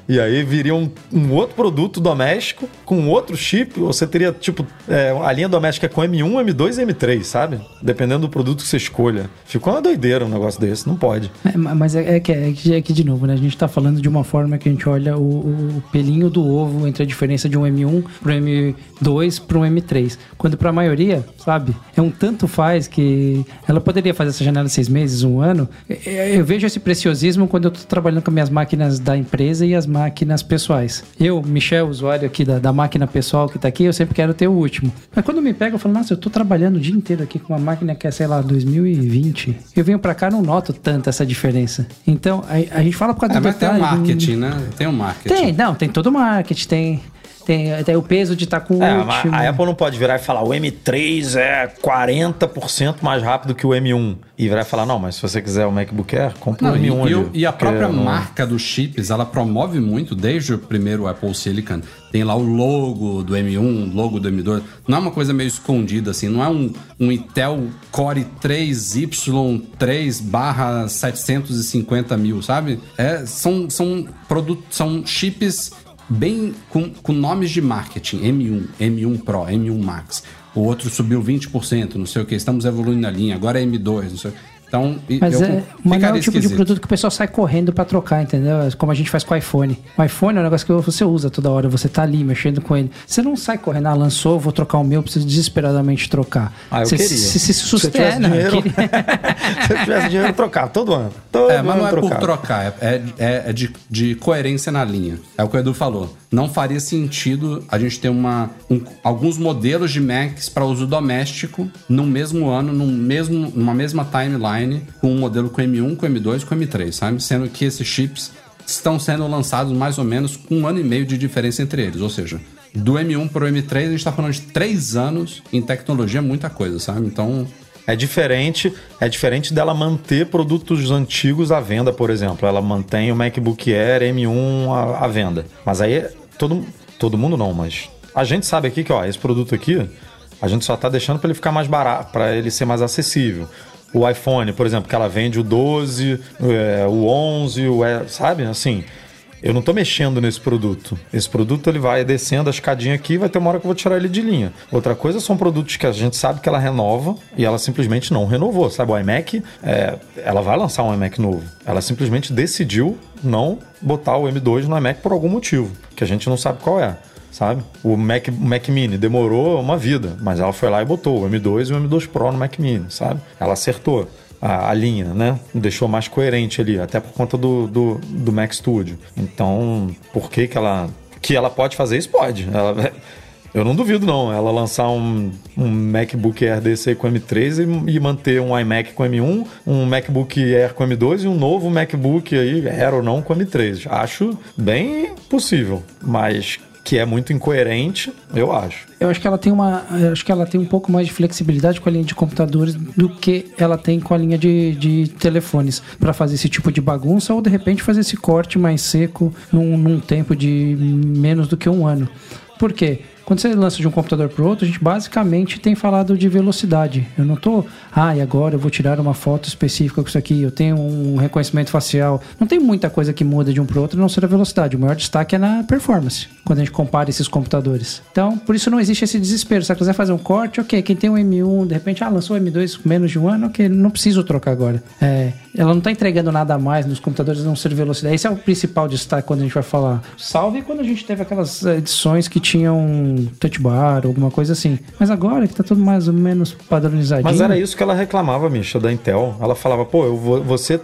E aí viria um, um outro produto doméstico com outro chip. Você teria, tipo, é, a linha doméstica com M1, M2 e M3, sabe? Dependendo do produto que você escolha. Ficou uma doideira um negócio desse, não pode. É, ma- mas é, é que, é, é que, de novo, né? A gente tá falando de uma forma que a gente olha o, o pelinho do ovo entre a diferença de um M1 pro M2 pro M3. Quando pra maioria, sabe, é um tanto faz que ela poderia fazer essa janela de seis meses, um ano. É, Eu vejo esse preciosismo quando eu tô trabalhando com minhas máquinas da empresa e as máquinas pessoais. Eu, Michel, usuário aqui da, da máquina pessoal que tá aqui, eu sempre quero ter o último. Mas quando me pega, eu falo, nossa, eu tô trabalhando o dia inteiro aqui com uma máquina que é, sei lá, 2020. Eu venho pra cá não noto tanto essa diferença. Então, a, a gente fala por causa É, do mas tem um detalhe, marketing, né? Tem um marketing. Tem, não, tem todo o marketing, tem, tem, tem o peso de estar com o É, último. a Apple não pode virar e falar o M3 é 40% mais rápido que o M1. E virar e falar, não, mas se você quiser o MacBook Air, compra Não, o e, M1 e ali, e a própria não- marca dos chips, ela promove muito, desde o primeiro Apple Silicon, tem lá o logo do M1, logo do M2. Não é uma coisa meio escondida, assim, não é um, um Intel Core 3Y3 barra 750 mil, sabe? É, são, são, produtos, são chips bem com, com nomes de marketing, M1, M1 Pro, M1 Max. O outro subiu 20%, não sei o que, estamos evoluindo na linha, agora é M2, não sei o que. Então, Mas, eu, é, mas não é o tipo de esquisito. produto que o pessoal sai correndo pra trocar, entendeu? Como a gente faz com o iPhone. O iPhone é um negócio que você usa toda hora, você tá ali mexendo com ele. Você não sai correndo, ah, lançou, vou trocar o meu, preciso desesperadamente trocar. Ah, eu você queria. se, se Se eu tivesse sustenta. dinheiro, queria- se eu tivesse dinheiro, eu trocava todo ano. Todo É, mas ano não é por trocar, é, é, é- é de, de coerência na linha. É o que o Edu falou. Não faria sentido a gente ter uma, um- alguns modelos de Macs para uso doméstico no mesmo ano, num mesmo, numa mesma timeline, com um modelo com M1, com M2 com M3, sabe? Sendo que esses chips estão sendo lançados mais ou menos com um ano e meio de diferença entre eles. Ou seja, do M1 pro M3, a gente tá falando de três anos em tecnologia, muita coisa, sabe? Então, É diferente, é diferente dela manter produtos antigos à venda, por exemplo. Ela mantém o MacBook Air M1 à, à venda. Mas aí todo, todo mundo não, mas a gente sabe aqui que ó, esse produto aqui a gente só tá deixando para ele ficar mais barato, para ele ser mais acessível. O iPhone, por exemplo, que ela vende o 12, é, o 11, o é, sabe? Assim, eu não tô mexendo nesse produto. Esse produto ele vai descendo a escadinha aqui vai ter uma hora que eu vou tirar ele de linha. Outra coisa são produtos que a gente sabe que ela renova e ela simplesmente não renovou. Sabe, o iMac, é, ela vai lançar um iMac novo. Ela simplesmente decidiu não botar o M2 no iMac por algum motivo, que a gente não sabe qual é. Sabe? O Mac, Mac Mini demorou uma vida, mas ela foi lá e botou o M2 e o M2 Pro no Mac Mini, sabe? Ela acertou a, a linha, né? Deixou mais coerente ali, até por conta do, do, do Mac Studio. Então, por que que ela... Que ela pode fazer isso? Pode. Ela, eu não duvido, não. Ela lançar um, um MacBook Air aí com M3 e, e manter um iMac com M1, um MacBook Air com M2 e um novo MacBook aí, Air ou não, com M3. Acho bem possível, mas que é muito incoerente, eu acho. Eu acho que ela tem uma. Acho que ela tem um pouco mais de flexibilidade com a linha de computadores do que ela tem com a linha de, de telefones para fazer esse tipo de bagunça ou de repente fazer esse corte mais seco num, num tempo de menos do que um ano. Por quê? Quando você lança de um computador para outro, a gente basicamente tem falado de velocidade. Eu não tô, ah, e agora eu vou tirar uma foto específica com isso aqui, eu tenho um reconhecimento facial. Não tem muita coisa que muda de um para outro, não ser a velocidade. O maior destaque é na performance, quando a gente compara esses computadores. Então, por isso não existe esse desespero. Se você quiser fazer um corte, ok, quem tem um M1, de repente, ah, lançou o M2 com menos de um ano, ok, não preciso trocar agora. É, ela não está entregando nada a mais nos computadores, não ser velocidade. Esse é o principal destaque quando a gente vai falar. Salve quando a gente teve aquelas edições que tinham touch bar, alguma coisa assim. Mas agora que tá tudo mais ou menos padronizadinho. Mas era isso que ela reclamava, Misha, da Intel. Ela falava, pô, eu vou, você,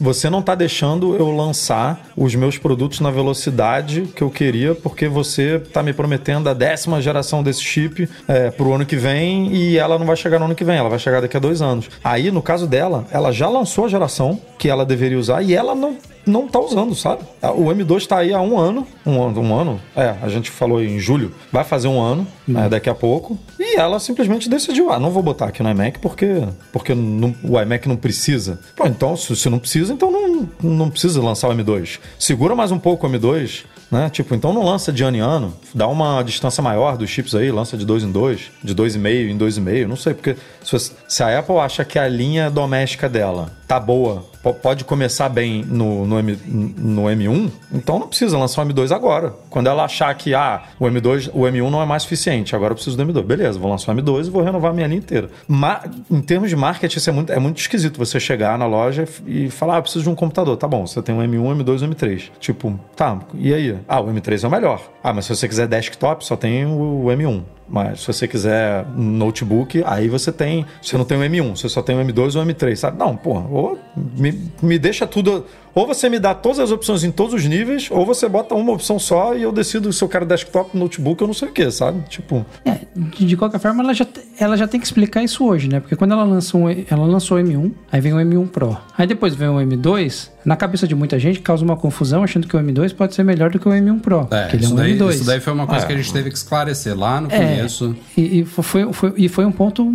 você, não tá deixando eu lançar os meus produtos na velocidade que eu queria, porque você tá me prometendo a décima geração desse chip é, pro ano que vem e ela não vai chegar no ano que vem, ela vai chegar daqui a dois anos. Aí, no caso dela, ela já lançou a geração que ela deveria usar e ela não não tá usando, sabe? O M2 tá aí há um ano. Um ano, um ano? É, a gente falou em julho. Vai fazer um ano, né, daqui a pouco. E ela simplesmente decidiu: ah, não vou botar aqui no iMac porque, porque não- o iMac não precisa. Pô, então, se, se não precisa, então não, não precisa lançar o M2. Segura mais um pouco o M2. Né? Tipo, então não lança de ano em ano, dá uma distância maior dos chips aí, lança de dois em dois, de dois e meio em dois e meio, não sei, porque se, se a Apple acha que a linha doméstica dela tá boa, pode começar bem no, no, M, no M1, então não precisa lançar o M2 agora. Quando ela achar que ah, o M2, o M1 não é mais suficiente, agora eu preciso do M2. Beleza, vou lançar o M2 e vou renovar a minha linha inteira. Ma- em termos de marketing, isso é muito, é muito esquisito você chegar na loja e falar, ah, eu preciso de um computador. Tá bom, você tem um M1, M2 e um M3. Tipo, tá, e aí? Ah, o M3 é o melhor. Ah, mas se você quiser desktop, só tem o M1. Mas se você quiser notebook, aí você tem. Você não tem o M1, você só tem o M2 ou o M3, sabe? Não, porra, ou me, me deixa tudo. Ou você me dá todas as opções em todos os níveis, ou você bota uma opção só e eu decido se eu quero desktop, notebook, eu não sei o que, sabe? Tipo, É, de, de qualquer forma, ela já, ela já tem que explicar isso hoje, né? Porque quando ela lançou, um, ela lançou o M1, aí vem o M1 Pro. Aí depois vem o M2, na cabeça de muita gente causa uma confusão achando que o M2 pode ser melhor do que o M1 Pro. É, porque ele é isso, um daí, M2. isso daí foi uma coisa É. que a gente teve que esclarecer lá no É, começo. E, e foi, foi- e foi um ponto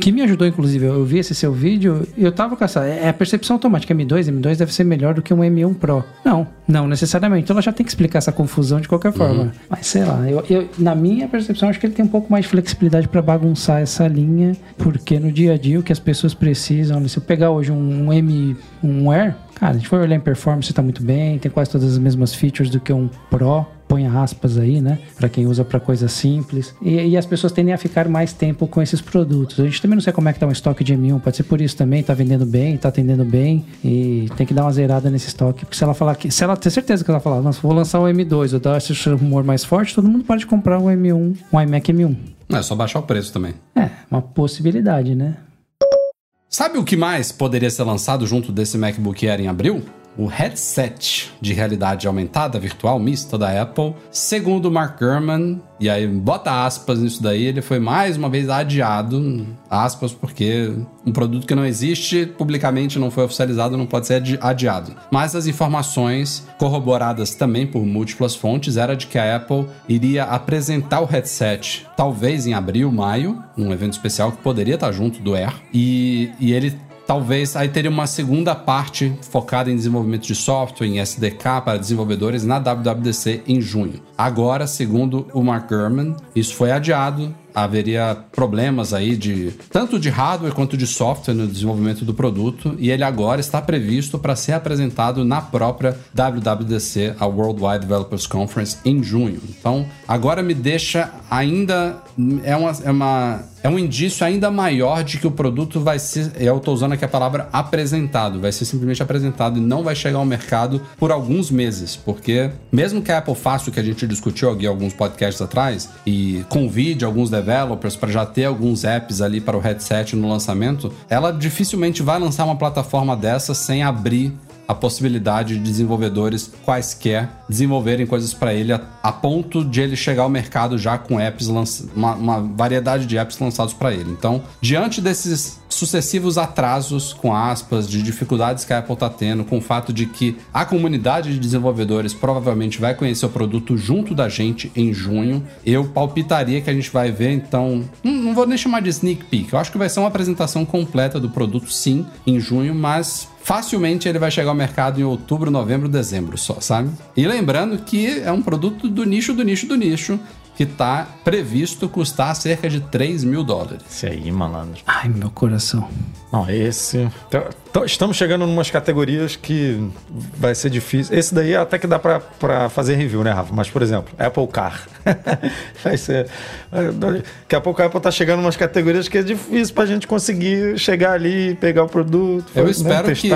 que me ajudou, inclusive. Eu, eu vi esse seu vídeo e eu tava com essa. É a percepção automática. M2, M2 deve ser melhor do que um M1 Pro. Não, não necessariamente. Então ela já tem que explicar essa confusão de qualquer forma. Mas sei lá, eu, eu- na minha percepção, acho que ele tem um pouco mais de flexibilidade para bagunçar essa linha, porque no dia a dia o que as pessoas precisam. Se eu pegar hoje um, um M, um Air, cara, a gente foi olhar em performance, tá muito bem, tem quase todas as mesmas features do que um Pro põe aspas aí, né? Pra quem usa pra coisa simples. E, e as pessoas tendem a ficar mais tempo com esses produtos. A gente também não sabe como é que tá o estoque de M1, pode ser por isso também, tá vendendo bem, tá atendendo bem e tem que dar uma zerada nesse estoque, porque se ela falar que, se ela ter certeza que ela falar, nossa, vou lançar o M2, eu dar esse rumor mais forte, todo mundo pode comprar um M1, um iMac M1. É só baixar o preço também. É, uma possibilidade, né? Sabe o que mais poderia ser lançado junto desse MacBook Air em abril? O headset de realidade aumentada virtual mista da Apple, segundo Mark Gurman, e aí bota aspas nisso daí, ele foi mais uma vez adiado, aspas, porque um produto que não existe, publicamente não foi oficializado, não pode ser adiado. Mas as informações, corroboradas também por múltiplas fontes, era de que a Apple iria apresentar o headset, talvez em abril, maio, num evento especial que poderia estar junto do Air, e, e ele Talvez aí teria uma segunda parte focada em desenvolvimento de software, em SDK para desenvolvedores na WWDC em junho. Agora, segundo o Mark Gurman, isso foi adiado haveria problemas aí de tanto de hardware quanto de software no desenvolvimento do produto e ele agora está previsto para ser apresentado na própria WWDC, a Worldwide Developers Conference, em junho. Então, agora me deixa ainda é uma, é uma é um indício ainda maior de que o produto vai ser, eu estou usando aqui a palavra apresentado, vai ser simplesmente apresentado e não vai chegar ao mercado por alguns meses, porque mesmo que a Apple faça o que a gente discutiu aqui alguns podcasts atrás e convide alguns developers para já ter alguns apps ali para o headset no lançamento, ela dificilmente vai lançar uma plataforma dessa sem abrir a possibilidade de desenvolvedores quaisquer desenvolverem coisas para ele a, a, ponto de ele chegar ao mercado já com apps, uma, uma variedade de apps lançados para ele. Então, diante desses sucessivos atrasos, com aspas, de dificuldades que a Apple está tendo, com o fato de que a comunidade de desenvolvedores provavelmente vai conhecer o produto junto da gente em junho, eu palpitaria que a gente vai ver, então, não, não vou nem chamar de sneak peek, eu acho que vai ser uma apresentação completa do produto sim em junho, mas facilmente ele vai chegar ao mercado em outubro, novembro, dezembro só, sabe? E lembrando que é um produto do nicho do nicho do nicho que está previsto custar cerca de 3 mil dólares. Isso aí, malandro. Ai, meu coração. Não, esse. Então, estamos chegando em umas categorias que vai ser difícil. Esse daí até que dá para fazer review, né, Rafa? Mas, por exemplo, Apple Car. vai ser. Daqui a pouco a Apple tá chegando em umas categorias que é difícil para a gente conseguir chegar ali, pegar o produto. Eu né, espero que,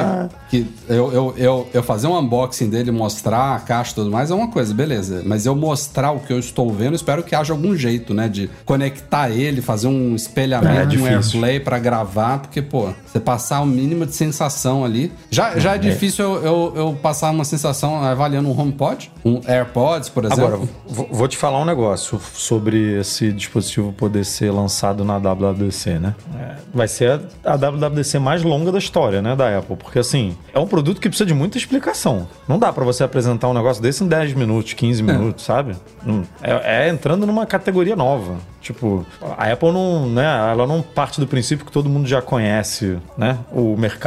que eu, eu, eu, eu fazer um unboxing dele, mostrar a caixa e tudo mais é uma coisa, beleza. Mas eu mostrar o que eu estou vendo, espero que haja algum jeito, né, de conectar ele, fazer um espelhamento, é, um AirPlay para gravar, porque, pô, você passar o mínimo de sensação ali. Já, já é, é difícil eu, eu, eu, passar uma sensação avaliando um HomePod, um AirPods, por exemplo. Agora, vou te falar um negócio sobre esse dispositivo poder ser lançado na WWDC, né? É, vai ser a, a WWDC mais longa da história, né, da Apple, porque assim, é um produto que precisa de muita explicação. Não dá para você apresentar um negócio desse em 10 minutos, 15 é. minutos, é. sabe? É, é entrando numa categoria nova. Tipo, a Apple não, né, ela não parte do princípio que todo mundo já conhece, né, o mercado,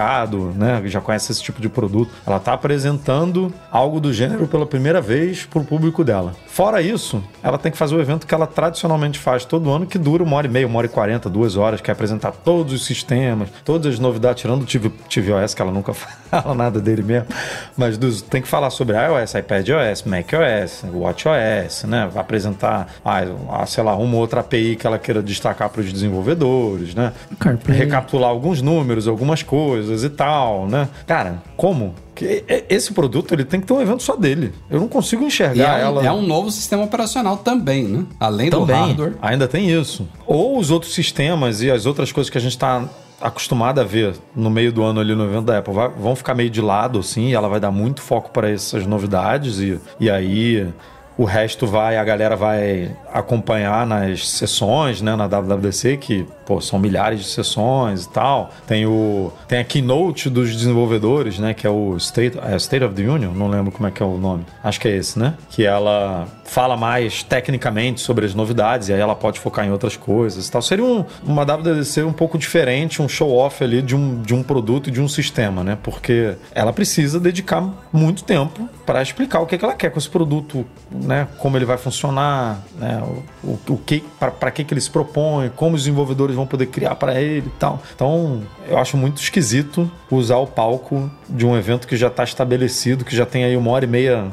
né, já conhece esse tipo de produto. Ela está apresentando algo do gênero pela primeira vez para o público dela. Fora isso, ela tem que fazer o evento que ela tradicionalmente faz todo ano, que dura uma hora e meia, uma hora e quarenta, duas horas, que é apresentar todos os sistemas, todas as novidades, tirando o TV, tvOS, que ela nunca fala nada dele mesmo, mas dos, tem que falar sobre iOS, iPadOS, macOS, WatchOS, né, vai apresentar, ah, sei lá, uma outra API que ela queira destacar para os desenvolvedores, né? CarPlay. Recapitular alguns números, algumas coisas e tal, né? Cara, como? Que esse produto ele tem que ter um evento só dele. Eu não consigo enxergar é, ela. É um novo sistema operacional também, né? Além também, do hardware. Ainda tem isso. Ou os outros sistemas e as outras coisas que a gente está acostumado a ver no meio do ano ali no evento da Apple vai, vão ficar meio de lado, assim, e ela vai dar muito foco para essas novidades e, e aí o resto vai, a galera vai acompanhar nas sessões, né, na WWDC, que pô, são milhares de sessões e tal. Tem o tem a keynote dos desenvolvedores, né, que é o State, é State of the Union, não lembro como é que é o nome. Acho que é esse, né? Que ela fala mais tecnicamente sobre as novidades e aí ela pode focar em outras coisas e tal. Seria um, uma WWDC um pouco diferente, um show off ali de um, de um produto e de um sistema, né? Porque ela precisa dedicar muito tempo para explicar o que, que ela quer com esse produto, né? Como ele vai funcionar, né? O, o, que para que, que ele se propõe, como os desenvolvedores vão poder criar para ele e tal. Então, eu acho muito esquisito usar o palco de um evento que já está estabelecido, que já tem aí uma hora e meia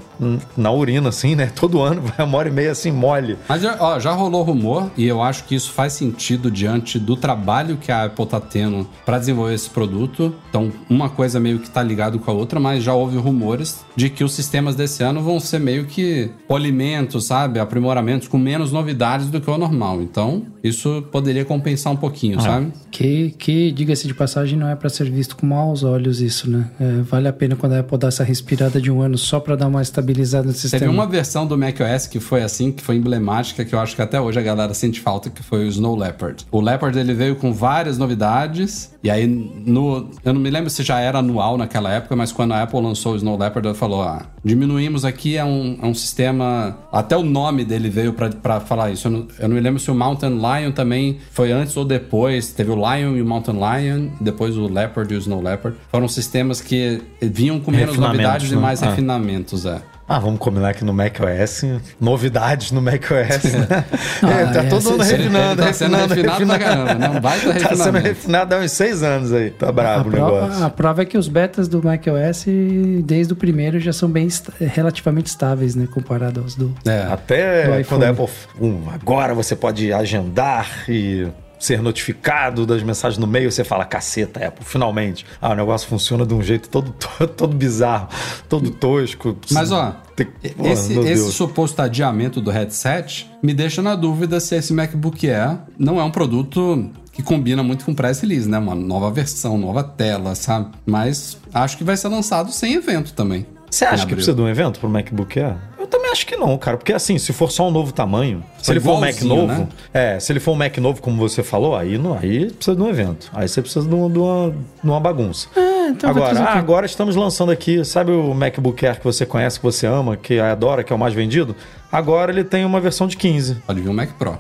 na urina, assim, né? Todo ano vai uma hora e meia assim, mole. Mas ó, já rolou rumor, e eu acho que isso faz sentido diante do trabalho que a Apple tá tendo para desenvolver esse produto. Então, uma coisa meio que tá ligado com a outra, mas já houve rumores de que os sistemas desse ano vão ser meio que polimentos, sabe? Aprimoramentos com menos novidades do que o normal. Então, Isso poderia compensar um pouquinho, sabe? Que, que diga-se de passagem, não é para ser visto com maus olhos isso, né? É, vale a pena quando a Apple dá essa respirada de um ano só para dar uma estabilizada no sistema. Teve uma versão do macOS que foi assim, que foi emblemática, que eu acho que até hoje a galera sente falta, que foi o Snow Leopard. O Leopard ele veio com várias novidades, e aí no. Eu não me lembro se já era anual naquela época, mas quando a Apple lançou o Snow Leopard, ela falou: ah, diminuímos aqui, é um, é um sistema. Até o nome dele veio pra, pra falar isso. Eu não, eu não me lembro se o Mountain Lion também foi antes ou depois. Teve o Lion e o Mountain Lion, depois o Leopard e o Snow Leopard. Foram sistemas que vinham com menos novidades e né? mais Ah. refinamentos, é. Ah, vamos combinar que no macOS, novidades no macOS. né? Ah, É, tá é, todo mundo ele- refinando, ele tá sendo refinando, refinado pra caramba, né? Um baita Tá sendo refinado há uns seis anos aí. Tá brabo o prova, negócio. a prova é que os betas do macOS, desde o primeiro, já são bem est- relativamente estáveis, né? Comparado aos do. É. Até Do quando a Apple. um, agora você pode agendar e ser notificado das mensagens no meio, você fala, caceta, Apple, finalmente. Ah, o negócio funciona de um jeito todo, todo, bizarro, todo tosco. Mas ó, Tem- esse, esse suposto adiamento do headset me deixa na dúvida se esse MacBook Air não é um produto que combina muito com press release, né? Uma nova versão, nova tela, sabe? Mas acho que vai ser lançado sem evento também. Você acha que precisa de um evento pro MacBook Air? Eu também acho que não, cara. Porque assim, se for só um novo tamanho, se ele for um Mac novo, né? é, se ele for um Mac novo, como você falou, aí, não, aí precisa de um evento. Aí você precisa de uma, de uma, de uma bagunça. É, então agora, ah, agora estamos lançando aqui, sabe o MacBook Air que você conhece, que você ama, que adora, que é o mais vendido? Agora ele tem uma versão de 15. Pode vir um Mac Pro.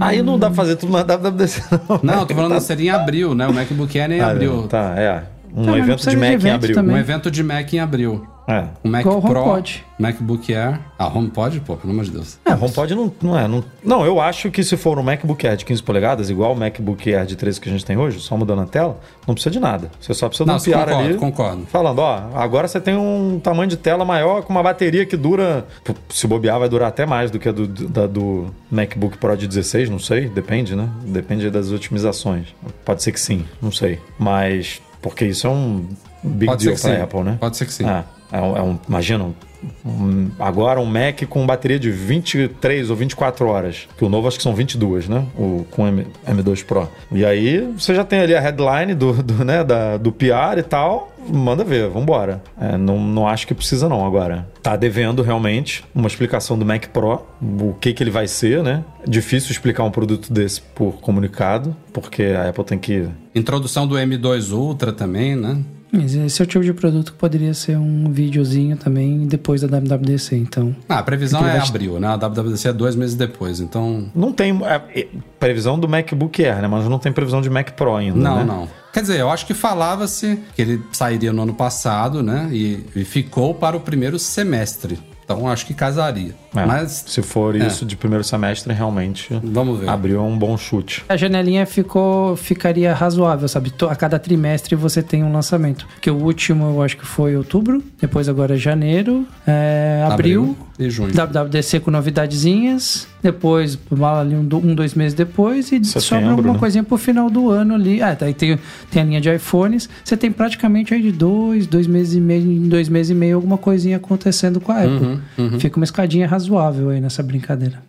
Aí não dá pra fazer tudo na WWDC, não. Não, eu tô falando seria em abril, né? O MacBook Air é em Ah, abril. Tá, é. Um Tá, mas não evento de precisa de Mac em abril. também. Um evento de Mac em abril. É. O Mac Igual Pro, HomePod. MacBook Air. Ah, HomePod? Pô, pelo amor de Deus. É, HomePod não, não é. Não, não, eu acho que se for um MacBook Air de 15 polegadas, igual o MacBook Air de 13 que a gente tem hoje, só mudando a tela, não precisa de nada. Você só precisa Não, de um PR concordo, ali. concordo. Falando, ó, agora você tem um tamanho de tela maior com uma bateria que dura. Se bobear, vai durar até mais do que a do, da- do MacBook Pro de 16, não sei, depende, né? Depende das otimizações. Pode ser que sim, não sei. Mas. Porque isso é um big Pode deal pra sim. Apple, né? Pode ser que sim. É, é um, é um- imagina, um- agora um Mac com bateria de 23 ou 24 horas. Que o novo acho que são 22, né? O, com M, M2 Pro. E aí você já tem ali a headline do, do, né, da, do PR e tal. Manda ver, vambora. É, não, não acho que precisa não agora. Tá devendo realmente uma explicação do Mac Pro, o que que ele vai ser, né? Difícil explicar um produto desse por comunicado, porque a Apple tem que Introdução do M2 Ultra também, né? Mas esse é o tipo de produto que poderia ser um videozinho também depois da WWDC, então. Ah, a previsão é vai- abril, né? A WWDC é dois meses depois, então... Não tem é, é, previsão do MacBook Air, né? Mas não tem previsão de Mac Pro ainda, Não, né? não. Quer dizer, eu acho que falava-se que ele sairia no ano passado, né? E, e ficou para o primeiro semestre. Então acho que casaria. É, Mas se for É. isso de primeiro semestre, realmente vamos ver. abriu um bom chute. A janelinha ficou, ficaria razoável, sabe? A cada trimestre você tem um lançamento. Que o último eu acho que foi outubro, depois agora é janeiro, é, abril, e junho. WWDC com novidadezinhas, depois ali um, do- um, dois meses depois e Setembro, sobra alguma né? coisinha pro final do ano ali. Ah, daí tem, tem a linha de iPhones. Você tem praticamente aí de dois, dois meses e meio, em dois meses e meio alguma coisinha acontecendo com a Apple. Uhum, Fica uma escadinha razoável aí nessa brincadeira.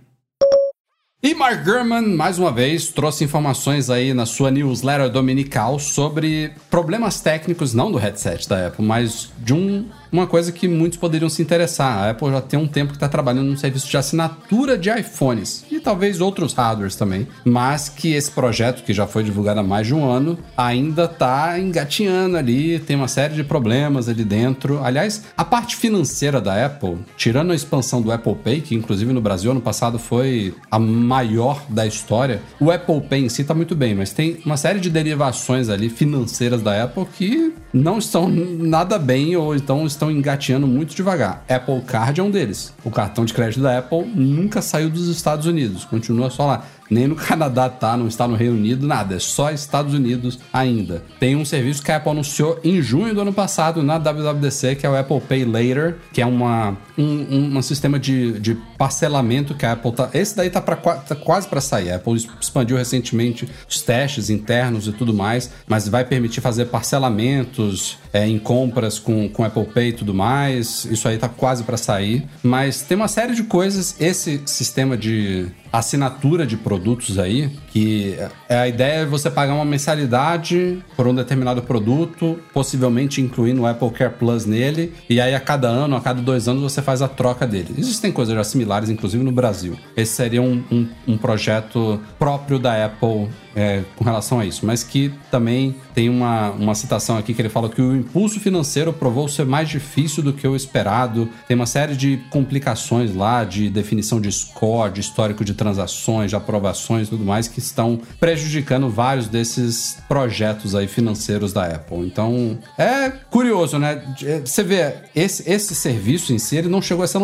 E Mark Gurman, mais uma vez, trouxe informações aí na sua newsletter dominical sobre problemas técnicos, não do headset da Apple, mas de um, uma coisa que muitos poderiam se interessar. A Apple já tem um tempo que está trabalhando num serviço de assinatura de iPhones e talvez outros hardwares também, mas que esse projeto, que já foi divulgado há mais de um ano, ainda está engatinhando ali, tem uma série de problemas ali dentro. Aliás, a parte financeira da Apple, tirando a expansão do Apple Pay, que inclusive no Brasil ano passado foi a maior da história, o Apple Pay em si tá muito bem, mas tem uma série de derivações ali financeiras da Apple que não estão nada bem ou então estão engateando muito devagar. Apple Card é um deles. O cartão de crédito da Apple nunca saiu dos Estados Unidos, continua só lá. Nem no Canadá tá, não está no Reino Unido, nada. É só Estados Unidos ainda. Tem um serviço que a Apple anunciou em junho do ano passado na WWDC, que é o Apple Pay Later, que é uma, um, um, sistema de, de parcelamento que a Apple tá. Esse daí tá, pra, tá quase para sair. A Apple expandiu recentemente os testes internos e tudo mais, mas vai permitir fazer parcelamentos é, em compras com, com Apple Pay e tudo mais. Isso aí tá quase para sair. Mas tem uma série de coisas. Esse sistema de assinatura de produtos aí, que é a ideia é você pagar uma mensalidade por um determinado produto, possivelmente incluindo o Apple Care Plus nele, e aí a cada ano, a cada dois anos você faz a troca dele. Existem coisas já similares, inclusive no Brasil. Esse seria um, um, um projeto próprio da Apple é, com relação a isso, mas que também tem uma, uma citação aqui que ele fala que o impulso financeiro provou ser mais difícil do que o esperado. Tem uma série de complicações lá de definição de score, de histórico de transações, de aprovações e tudo mais que estão prejudicando vários desses projetos aí financeiros da Apple. Então é curioso, né? Você vê, esse, esse serviço em si ele não chegou a ser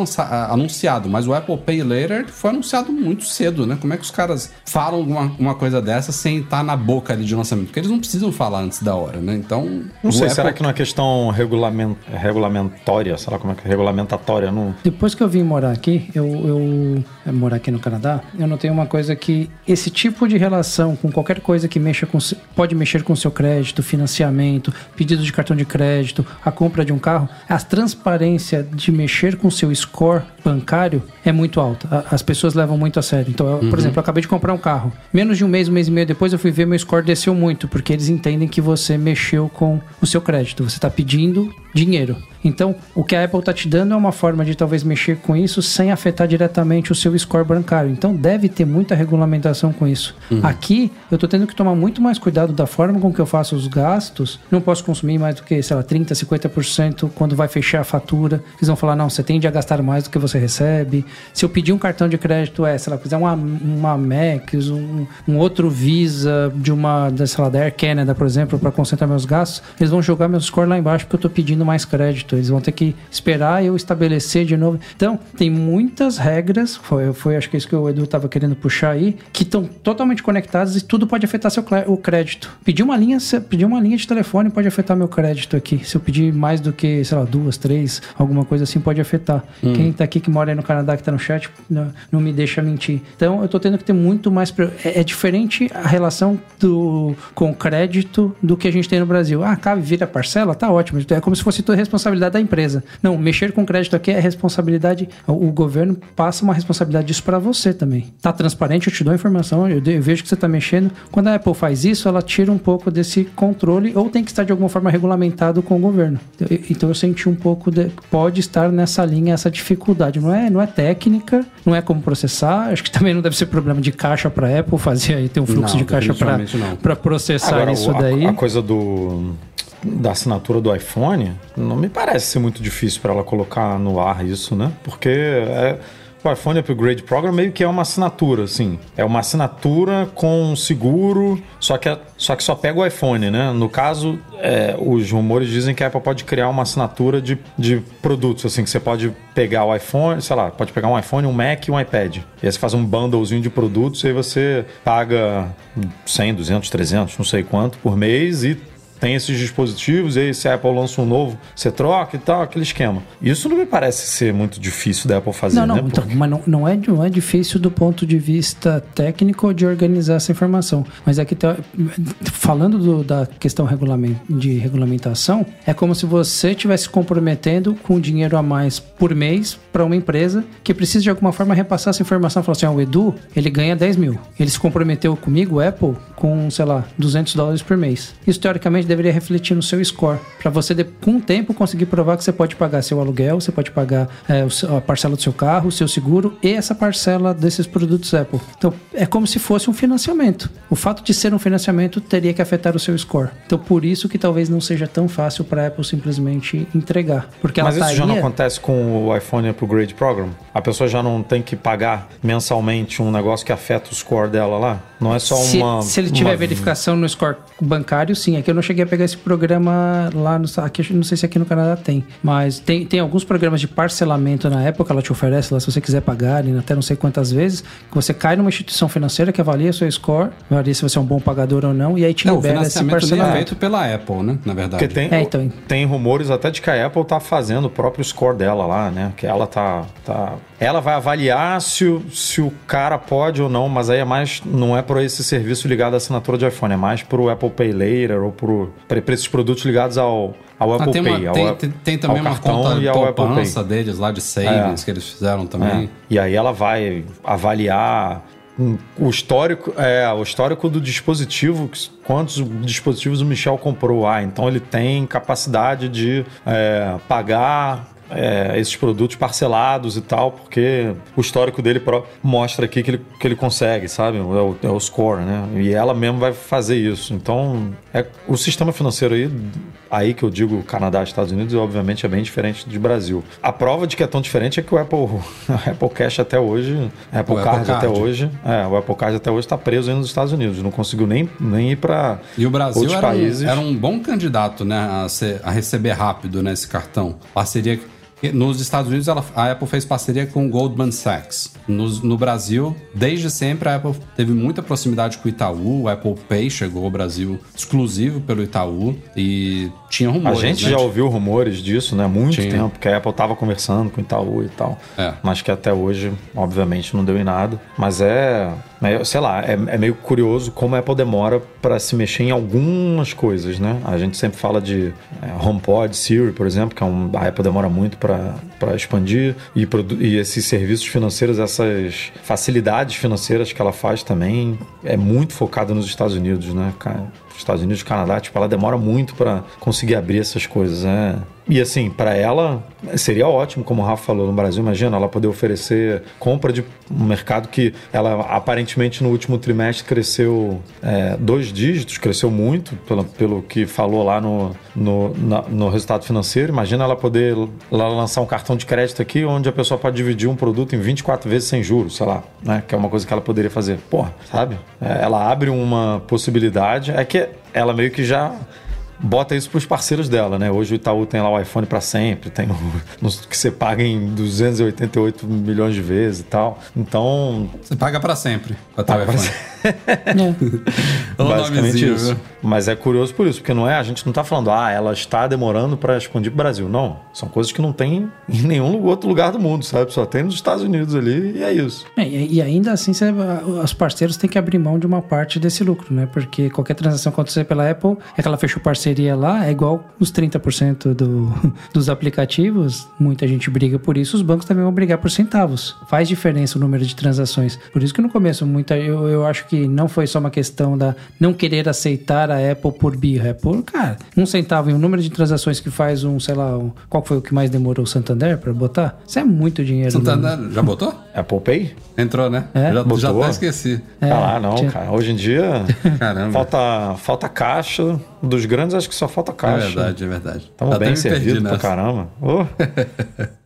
anunciado, mas o Apple Pay Later foi anunciado muito cedo, né? Como é que os caras falam uma, uma coisa dessa sem estar na boca ali de lançamento? Porque eles não precisam falar antes da hora, né? Então. Não sei, Apple... será que não é questão regulament... regulamentória? Sei lá como é que é? Regulamentatória? Não... Depois que eu vim morar aqui, eu, eu, eu morar aqui no Canadá, eu notei uma coisa que esse tipo de relação com qualquer coisa que mexa com pode mexer com seu crédito, financiamento, pedido de cartão de crédito, a compra de um carro, a transparência de mexer com seu score bancário é muito alta. As pessoas levam muito a sério. Então, eu, uhum. por exemplo, eu acabei de comprar um carro. Menos de um mês, um mês e meio depois, eu fui ver meu score desceu muito, porque eles entendem que você mexeu com o seu crédito. Você está pedindo dinheiro. Então, o que a Apple está te dando é uma forma de talvez mexer com isso sem afetar diretamente o seu score bancário. Então, deve ter muita regulamentação com isso. Uhum. Aqui, eu estou tendo que tomar muito mais cuidado da forma com que eu faço os gastos. Não posso consumir mais do que, sei lá, 30%, 50% quando vai fechar a fatura. Eles vão falar, não, você tende a gastar mais do que você recebe. Se eu pedir um cartão de crédito, é, sei lá, quiser uma, uma Max, um, um outro Visa de uma, sei lá, da Air Canada, por exemplo, para concentrar meus gastos, eles vão jogar meu score lá embaixo porque eu estou pedindo mais crédito. Eles vão ter que esperar eu estabelecer de novo. Então, tem muitas regras, foi, foi acho que é isso que o Edu estava querendo puxar aí, que estão totalmente conectadas e tudo pode afetar seu o crédito. Pedir uma linha, pedir uma linha de telefone pode afetar meu crédito aqui. Se eu pedir mais do que, sei lá, duas, três, alguma coisa assim pode afetar. Hum. Quem está aqui que mora aí no Canadá, que está no chat, não, não, me deixa mentir. Então, eu estou tendo que ter muito mais. É, é, diferente a relação do, com crédito do que a gente tem no Brasil. Ah, cabe vira parcela? Tá ótimo. É como se fosse toda responsabilidade da empresa. Não, mexer com crédito aqui é responsabilidade. O governo passa uma responsabilidade disso para você também. Tá transparente, eu te dou a informação, eu, vejo que você está mexendo. Quando a Apple faz isso, ela tira um pouco desse controle ou tem que estar de alguma forma regulamentado com o governo. Então eu senti um pouco de, pode estar nessa linha essa dificuldade. Não é, não é técnica, não é como processar. Acho que também não deve ser problema de caixa para Apple fazer aí ter um fluxo não, de caixa para processar Agora, isso daí. A, a coisa do da assinatura do iPhone, não me parece ser muito difícil para ela colocar no ar isso, né? Porque é, o iPhone Upgrade Program meio que é uma assinatura, assim. É uma assinatura com seguro, só que, é, só que só pega o iPhone, né? No caso, é, os rumores dizem que a Apple pode criar uma assinatura de, de produtos, assim, que você pode pegar o iPhone, sei lá, pode pegar um iPhone, um Mac e um iPad. E aí você faz um bundlezinho de produtos e aí você paga 100, 200, 300, não sei quanto por mês e tem esses dispositivos, e aí se a Apple lança um novo, você troca e tal, aquele esquema. Isso não me parece ser muito difícil da Apple fazer, não, não, né? Então, mas não, não, é, não é difícil do ponto de vista técnico de organizar essa informação. Mas aqui tá, falando do, da questão regulament, de regulamentação, é como se você estivesse comprometendo com dinheiro a mais por mês para uma empresa que precisa de alguma forma repassar essa informação. Falar assim, ah, o Edu, ele ganha 10 mil. Ele se comprometeu comigo, Apple, com, sei lá, 200 dólares por mês. Isso, teoricamente, deveria refletir no seu score, para você, com o tempo, conseguir provar que você pode pagar seu aluguel, você pode pagar é, a parcela do seu carro, o seu seguro e essa parcela desses produtos Apple. Então, é como se fosse um financiamento. O fato de ser um financiamento teria que afetar o seu score. Então, por isso que talvez não seja tão fácil para a Apple simplesmente entregar. Porque Mas isso taria... já não acontece com o iPhone Upgrade Program? A pessoa já não tem que pagar mensalmente um negócio que afeta o score dela lá? Não é só uma. Se ele tiver uma... verificação no score bancário, sim. É que eu não cheguei a pegar esse programa lá no. Aqui, não sei se aqui no Canadá tem. Mas tem, tem alguns programas de parcelamento na época, ela te oferece lá, se você quiser pagar, até não sei quantas vezes, que você cai numa instituição financeira que avalia seu score, avalia se você é um bom pagador ou não, e aí te libera esse parcelamento. é feito pela Apple, né? Na verdade. Porque tem, é, então... tem rumores até de que a Apple tá fazendo o próprio score dela lá, né? Que ela tá. tá ela vai avaliar se o, se o cara pode ou não, mas aí é mais. Não é para esse serviço ligado à assinatura de iPhone, é mais para o Apple Pay Later ou para pro, pra, pra esses produtos ligados ao, ao Ah, Apple tem, Pay. uma- ao tem- tem- também uma conta e Pay. poupança deles lá de savings É. que eles fizeram também. É. E aí ela vai avaliar o histórico, é, o histórico do dispositivo, quantos dispositivos o Michel comprou. Ah, então ele tem capacidade de é, pagar é, esses produtos parcelados e tal, porque o histórico dele mostra aqui que ele, que ele consegue, sabe? É o, é o score, né? E ela mesmo vai fazer isso. Então, é, o sistema financeiro aí, aí que eu digo Canadá e Estados Unidos, obviamente é bem diferente do Brasil. A prova de que é tão diferente é que o Apple, Apple Cash até hoje, Apple O Apple Card até Card. hoje, é, o Apple Card até hoje está preso aí nos Estados Unidos, não conseguiu nem, nem ir para E o Brasil era um, países. era um bom candidato né, a, ser- a receber rápido né, esse cartão. Parceria. Nos Estados Unidos, ela- a Apple fez parceria com o Goldman Sachs. Nos- no Brasil, desde sempre, a Apple teve muita proximidade com o Itaú. O Apple Pay chegou ao Brasil exclusivo pelo Itaú e tinha A rumores. gente né, já ouviu rumores disso, né? Muito Tinha. tempo que a Apple estava conversando com o Itaú e tal. É. Mas que até hoje, obviamente, não deu em nada. Mas é, é, sei lá, é, é meio curioso como a Apple demora para se mexer em algumas coisas, né? A gente sempre fala de é, HomePod, Siri, por exemplo, que é um, a Apple demora muito para expandir e, e esses serviços financeiros, essas facilidades financeiras que ela faz também, é muito focada nos Estados Unidos, né? Estados Unidos Canadá, tipo, ela demora muito para conseguir abrir essas coisas, né? E assim, para ela seria ótimo, como o Rafa falou no Brasil, imagina ela poder oferecer compra de um mercado que ela aparentemente no último trimestre cresceu é, dois dígitos, cresceu muito pelo, pelo que falou lá no, no, na- no resultado financeiro. Imagina ela poder lá lançar um cartão de crédito aqui onde a pessoa pode dividir um produto em 24 vezes sem juros, sei lá, né? Que é uma coisa que ela poderia fazer. Porra, sabe? É, ela abre uma possibilidade. É que ela meio que já bota isso para os parceiros dela, né? Hoje o Itaú tem lá o iPhone para sempre, tem o, que você paga em 288 milhões de vezes e tal. Então, Você paga pra sempre. com a tua Paga pra iPhone. É. Ô, basicamente isso. viu? Mas é curioso por isso, porque não é, a gente não tá falando, ah, ela está demorando para expandir pro Brasil. Não, são coisas que não tem em nenhum outro lugar do mundo, sabe? Só tem nos Estados Unidos ali e é isso. É, e, e ainda assim, você- os parceiros têm que abrir mão de uma parte desse lucro, né? Porque qualquer transação que acontecer pela Apple, é que ela fechou parceria lá, é igual os 30% do, dos aplicativos. Muita gente briga por isso, os bancos também vão brigar por centavos. Faz diferença o número de transações. Por isso que no começo, muita, eu, eu acho que não foi só uma questão da não querer aceitar a Apple por birra. É por, cara, um centavo em um número de transações que faz um, sei lá, um, qual foi o que mais demorou o Santander para botar? Isso é muito dinheiro. Santander, já botou? Apple Pay? Entrou, né? É? já, já Botou? até esqueci. É, ah lá, não, tinha- cara. Hoje em dia, Caramba. falta, falta caixa. Dos grandes, acho que só falta É caixa. verdade, é verdade. Estamos bem servidos pra caramba. Ô,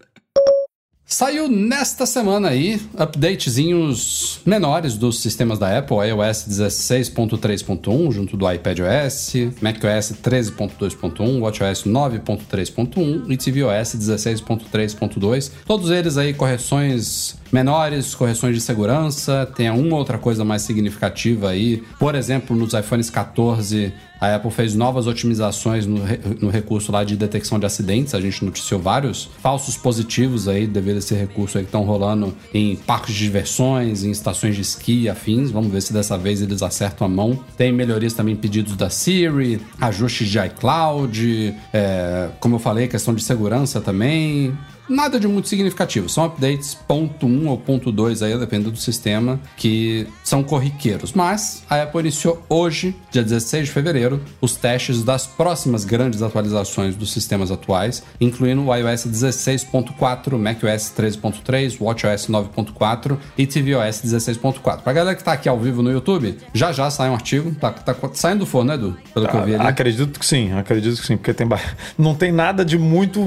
Saiu nesta semana aí updatezinhos menores dos sistemas da Apple, iOS 16.3.1 junto do iPadOS, macOS 13.2.1, WatchOS 9.3.1 e tvOS 16.3.2. Todos eles aí correções menores, correções de segurança, tem uma outra coisa mais significativa aí. Por exemplo, nos iPhones 14, a Apple fez novas otimizações no, re- no recurso lá de detecção de acidentes. A gente noticiou vários falsos positivos aí devido a esse recurso aí que estão rolando em parques de diversões, em estações de esqui e afins. Vamos ver se dessa vez eles acertam a mão. Tem melhorias também pedidos da Siri, ajustes de iCloud, é, como eu falei, questão de segurança também. Nada de muito significativo, são updates ponto 1 ou ponto 2 aí, dependendo do sistema, que são corriqueiros. Mas a Apple iniciou hoje, dia 16 de fevereiro, os testes das próximas grandes atualizações dos sistemas atuais, incluindo o iOS 16.4, macOS 13.3, WatchOS 9.4 e tvOS 16.4. Pra galera que tá aqui ao vivo no YouTube, já já sai um artigo, tá, tá saindo do forno, né, Edu? Pelo que eu vi ali. Acredito que sim, acredito que sim, porque tem não tem nada de muito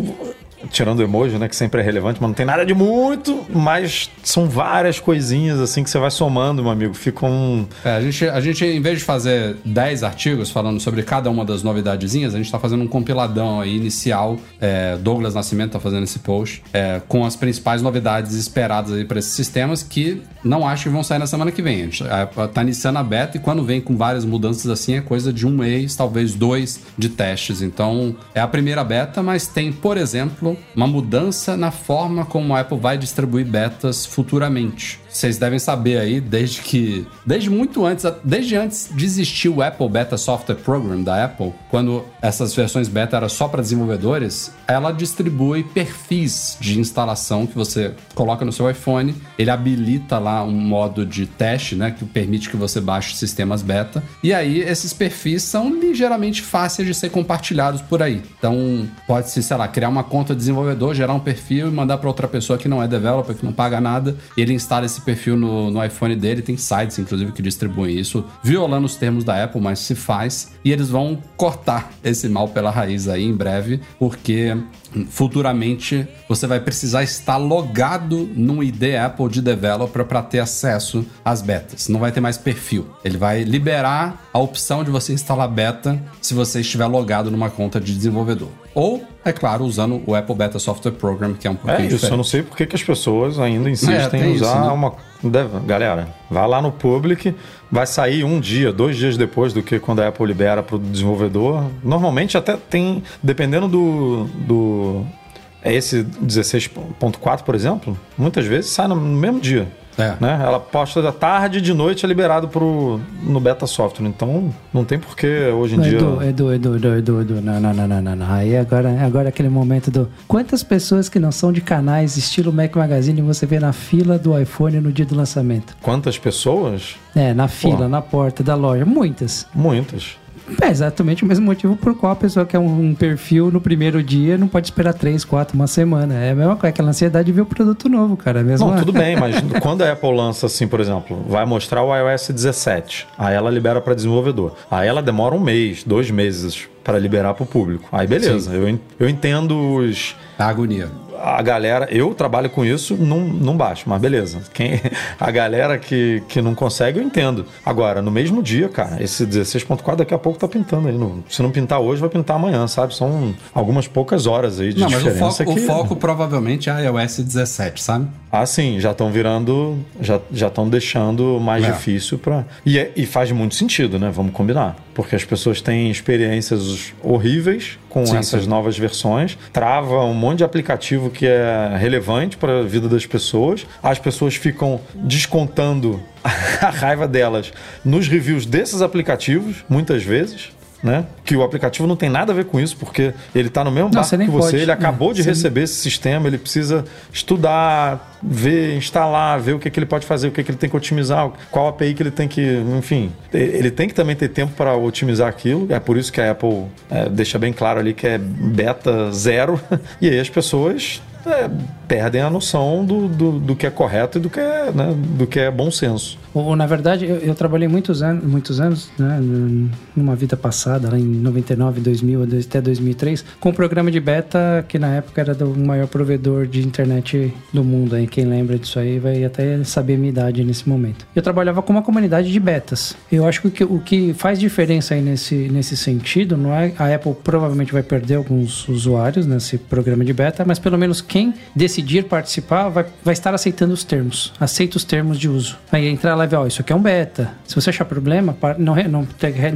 tirando o emoji, né, que sempre é relevante, mas não tem nada de muito, mas são várias coisinhas assim que você vai somando, meu amigo, fica um É, a gente, a gente, em vez de fazer 10 artigos falando sobre cada uma das novidadezinhas, a gente tá fazendo um compiladão aí inicial. É, Douglas Nascimento tá fazendo esse post é, com as principais novidades esperadas aí para esses sistemas que não acho que vão sair na semana que vem. A gente a- tá iniciando a beta e quando vem com várias mudanças assim é coisa de um mês, talvez dois de testes. Então é a primeira beta, mas tem, por exemplo, uma mudança na forma como a Apple vai distribuir betas futuramente. Vocês devem saber aí, desde que. Desde muito antes, desde antes de existir o Apple Beta Software Program da Apple, quando essas versões beta eram só para desenvolvedores, ela distribui perfis de instalação que você coloca no seu iPhone. Ele habilita lá um modo de teste, né? Que permite que você baixe sistemas beta. E aí, esses perfis são ligeiramente fáceis de ser compartilhados por aí. Então, pode-se, sei lá, criar uma conta de desenvolvedor, gerar um perfil e mandar para outra pessoa que não é developer, que não paga nada. E ele instala esse perfil no, no iPhone dele. Tem sites, inclusive, que distribuem isso, violando os termos da Apple, mas se faz. E eles vão cortar esse mal pela raiz aí em breve, porque futuramente você vai precisar estar logado num ID Apple de developer para ter acesso às betas. Não vai ter mais perfil. Ele vai liberar a opção de você instalar beta se você estiver logado numa conta de desenvolvedor. Ou, é claro, usando o Apple Beta Software Program, que é um pouquinho É isso, diferente. eu não sei por que as pessoas ainda insistem É, em usar isso, né? uma. Deve- Galera, vai lá no Public, vai sair um dia, dois dias depois do que quando a Apple libera para o desenvolvedor. Normalmente até tem, dependendo do. do é esse 16.4, por exemplo, muitas vezes sai no mesmo dia. É. Né? Ela posta da tarde e de noite é liberado pro, no beta software. Então não tem porquê hoje em dia. Edu, Edu, Edu, Edu, Edu, Edu, não, não, não, não, não, não. Aí agora, agora é aquele momento do. Quantas pessoas que não são de canais estilo Mac Magazine você vê na fila do iPhone no dia do lançamento? Quantas pessoas? É, na fila, Pô. na porta da loja. Muitas. Muitas. É exatamente o mesmo motivo por qual a pessoa quer um, um perfil no primeiro dia não pode esperar três, quatro, uma semana. É a mesma coisa, aquela ansiedade de ver o produto novo, cara. É a mesma... Não, tudo bem, mas quando a Apple lança assim, por exemplo, vai mostrar o iOS 17, aí ela libera para desenvolvedor. Aí ela demora um mês, dois meses para liberar para o público. Aí beleza, eu, eu entendo os A agonia. A galera, eu trabalho com isso, não, não baixo, mas beleza. Quem, a galera que, que não consegue, eu entendo. Agora, no mesmo dia, cara, esse 16.4 daqui a pouco tá pintando aí. no- se não pintar hoje, vai pintar amanhã, sabe? São algumas poucas horas aí de Não, mas o diferença foco, que... o foco provavelmente é iOS 17, sabe? Ah, sim, já estão virando, já já estão deixando mais É. difícil para e, é- e faz muito sentido, né? Vamos combinar, porque as pessoas têm experiências horríveis com Sim, essas sim. novas versões, trava um monte de aplicativo que é relevante para a vida das pessoas, as pessoas ficam descontando a raiva delas nos reviews desses aplicativos, muitas vezes. Né? Que o aplicativo não tem nada a ver com isso, porque ele está no mesmo Não, barco você nem que você, pode. ele acabou É, de receber esse sistema, ele precisa estudar, ver, instalar, ver o que, que ele pode fazer, o que, que ele tem que otimizar, qual API que ele tem que. Enfim, ele tem que também ter tempo para otimizar aquilo. É por isso que a Apple é, deixa bem claro ali que é beta zero. E aí as pessoas. É, perdem a noção do, do, do que é correto e do que é, né, do que é bom senso. Ou, na verdade, eu, eu trabalhei muitos anos, muitos anos né, numa vida passada, lá em 99, 2000 até 2003, com um programa de beta que na época era do maior provedor de internet do mundo. Aí quem lembra disso aí vai até saber a minha idade nesse momento. Eu trabalhava com uma comunidade de betas. Eu acho o que, o que faz diferença aí nesse, nesse sentido não é a Apple provavelmente vai perder alguns usuários nesse programa de beta, mas pelo menos quem decidir participar vai, vai estar aceitando os termos, aceita os termos de uso. Vai entrar lá e ver, ó, isso aqui é um beta. Se você achar problema, não, não,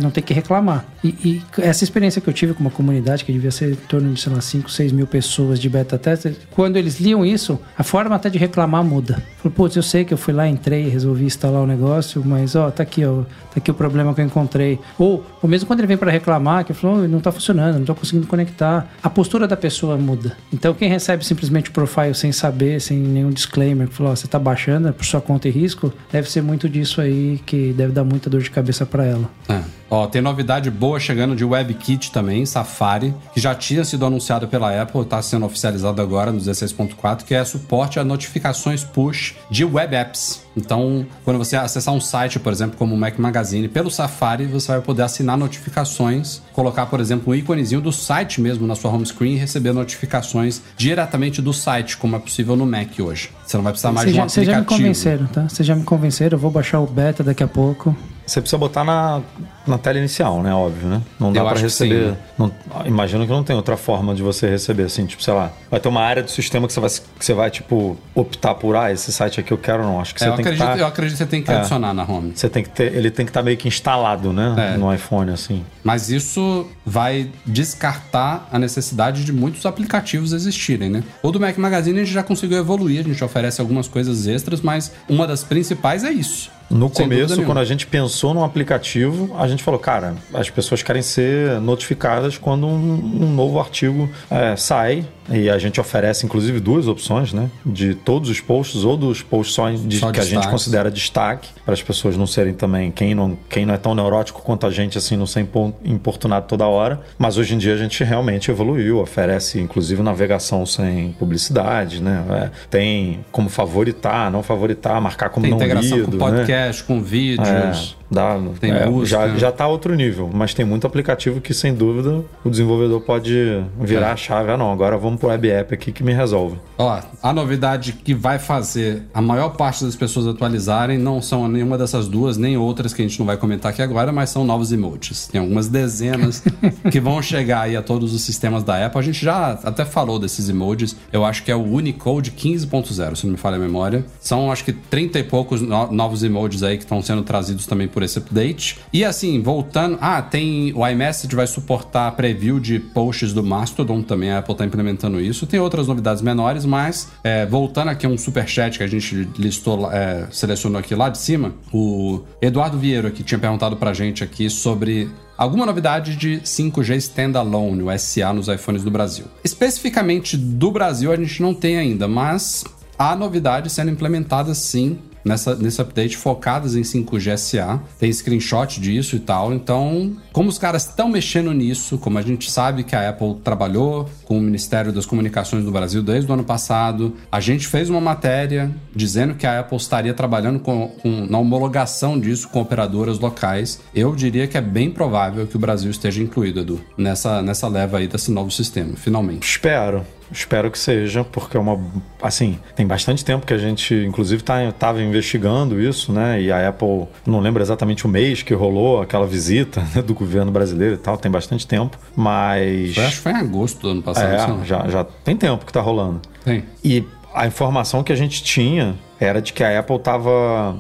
não tem que reclamar. E, e essa experiência que eu tive com uma comunidade, que devia ser em torno de, sei lá, 5, 6 mil pessoas de beta tester, quando eles liam isso, a forma até de reclamar muda. Falei, putz, eu sei que eu fui lá, entrei, resolvi instalar o negócio, mas ó, tá aqui, ó, tá aqui o problema que eu encontrei. Ou, ou mesmo quando ele vem para reclamar, que falou, "Oh, não tá funcionando, não tô conseguindo conectar. A postura da pessoa muda. Então, quem recebe simplesmente o profile sem saber, sem nenhum disclaimer, que falou, ó, você tá baixando é por sua conta e risco, deve ser muito disso aí que deve dar muita dor de cabeça para ela. É. Ó, tem novidade boa chegando de WebKit também, Safari, que já tinha sido anunciado pela Apple, está sendo oficializado agora no 16.4, que é suporte a notificações push de web apps. Então, quando você acessar um site, por exemplo, como o Mac Magazine, pelo Safari, você vai poder assinar notificações, colocar, por exemplo, um íconezinho do site mesmo na sua home screen e receber notificações diretamente do site, como é possível no Mac hoje. Você não vai precisar mais de um já, vocês já me aplicativo. convenceram, tá? Vocês já me convenceram, eu vou baixar o beta daqui a pouco. Você precisa botar na, na tela inicial, né? Óbvio, né? Não dá que receber. sim, não- imagino que não tem outra forma de você receber, assim, tipo, sei lá. Vai ter uma área do sistema que você vai, que você vai tipo, optar por, ah, esse site aqui eu quero ou não. Acho que É, você eu, tem que acredito, tá- eu acredito que você tem que É. adicionar na home. Você tem que ter, ele tem que estar meio que instalado, né? É. No iPhone, assim. Mas isso vai descartar a necessidade de muitos aplicativos existirem, né? O do Mac Magazine a gente já conseguiu evoluir, a gente oferece algumas coisas extras, mas uma das principais é isso. No Sem começo, quando a gente pensou num aplicativo, a gente falou, cara, as pessoas querem ser notificadas quando um, um novo artigo é, sai. E a gente oferece, inclusive, duas opções, né? De todos os posts ou dos posts só, de, Só que a gente considera destaque, para as pessoas não serem também, quem não, quem não é tão neurótico quanto a gente, assim, não ser impo- importunado toda hora. Mas hoje em dia a gente realmente evoluiu, oferece, inclusive, navegação sem publicidade, né? É, tem como favoritar, não favoritar, marcar como Tem não integração lido, com né? podcast, com vídeos. Dá, Tem é, já, já tá outro nível, mas tem muito aplicativo que, sem dúvida, o desenvolvedor pode virar É. a chave. Ah, não, agora vamos pro web app aqui que me resolve. Ó, a novidade que vai fazer a maior parte das pessoas atualizarem não são nenhuma dessas duas, nem outras que a gente não vai comentar aqui agora, mas são novos emojis. Tem algumas dezenas que vão chegar aí a todos os sistemas da Apple. A gente já até falou desses emojis. Eu acho que é o Unicode 15.0, se não me falha a memória. São, acho que 30 e poucos no- novos emojis aí que estão sendo trazidos também por esse update. E assim, voltando... Ah, tem... O iMessage vai suportar preview de posts do Mastodon também. A Apple está implementando isso. Tem outras novidades menores, mas é, voltando aqui a um superchat que a gente listou, é, selecionou aqui lá de cima, o Eduardo Vieiro aqui tinha perguntado pra gente aqui sobre alguma novidade de 5G Standalone, o SA, nos iPhones do Brasil. Especificamente do Brasil a gente não tem ainda, mas há novidades sendo implementadas sim nessa, nesse update focadas em 5G SA. Tem screenshot disso e tal. Então, como os caras estão mexendo nisso, como a gente sabe que a Apple trabalhou com o Ministério das Comunicações do Brasil desde o ano passado, a gente fez uma matéria dizendo que a Apple estaria trabalhando com, com- na homologação disso com operadoras locais. Eu diria que é bem provável que o Brasil esteja incluído, Edu, nessa, nessa leva aí desse novo sistema, finalmente. Espero. Espero que seja, porque é uma. Assim, tem bastante tempo que a gente, inclusive, tá, tava investigando isso, né? E a Apple, não lembro exatamente o mês que rolou aquela visita né, do governo brasileiro e tal, tem bastante tempo, mas. Acho que foi em agosto do ano passado. É, já, já tem tempo que tá rolando. Tem. E a informação que a gente tinha era de que a Apple estava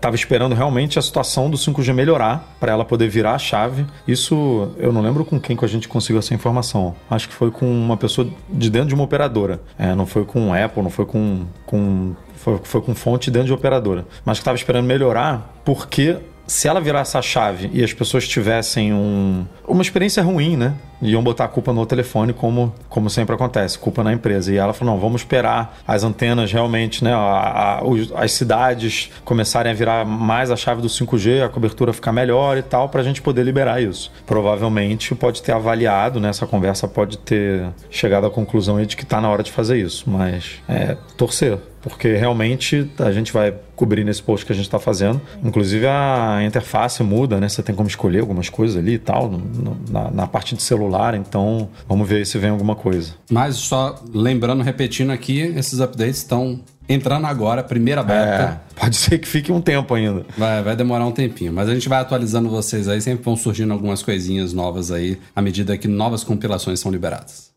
tava esperando realmente a situação do 5G melhorar para ela poder virar a chave. Isso eu não lembro com quem que a gente conseguiu essa informação. Acho que foi com uma pessoa de dentro de uma operadora. É, não foi com Apple, não foi com, com foi, foi com fonte dentro de operadora. Mas que estava esperando melhorar porque se ela virasse a chave e as pessoas tivessem um, uma experiência ruim, né? Iam botar a culpa no telefone, como, como sempre acontece, culpa na empresa. E ela falou: não, vamos esperar as antenas realmente, né? a- a- os- as cidades começarem a virar mais a chave do 5G, a cobertura ficar melhor e tal, para a gente poder liberar isso. Provavelmente pode ter avaliado, né? Essa conversa pode ter chegado à conclusão de que está na hora de fazer isso. Mas é torcer porque realmente a gente vai cobrir nesse post que a gente está fazendo. Inclusive a interface muda, né? Você tem como escolher algumas coisas ali e tal, no- no- na, na parte de celular. Então vamos ver se vem alguma coisa. Mas só lembrando, repetindo aqui, esses updates estão entrando agora, primeira É, beta. pode ser que fique um tempo ainda. Vai, vai demorar um tempinho, mas a gente vai atualizando vocês aí, sempre vão surgindo algumas coisinhas novas aí, à medida que novas compilações são liberadas.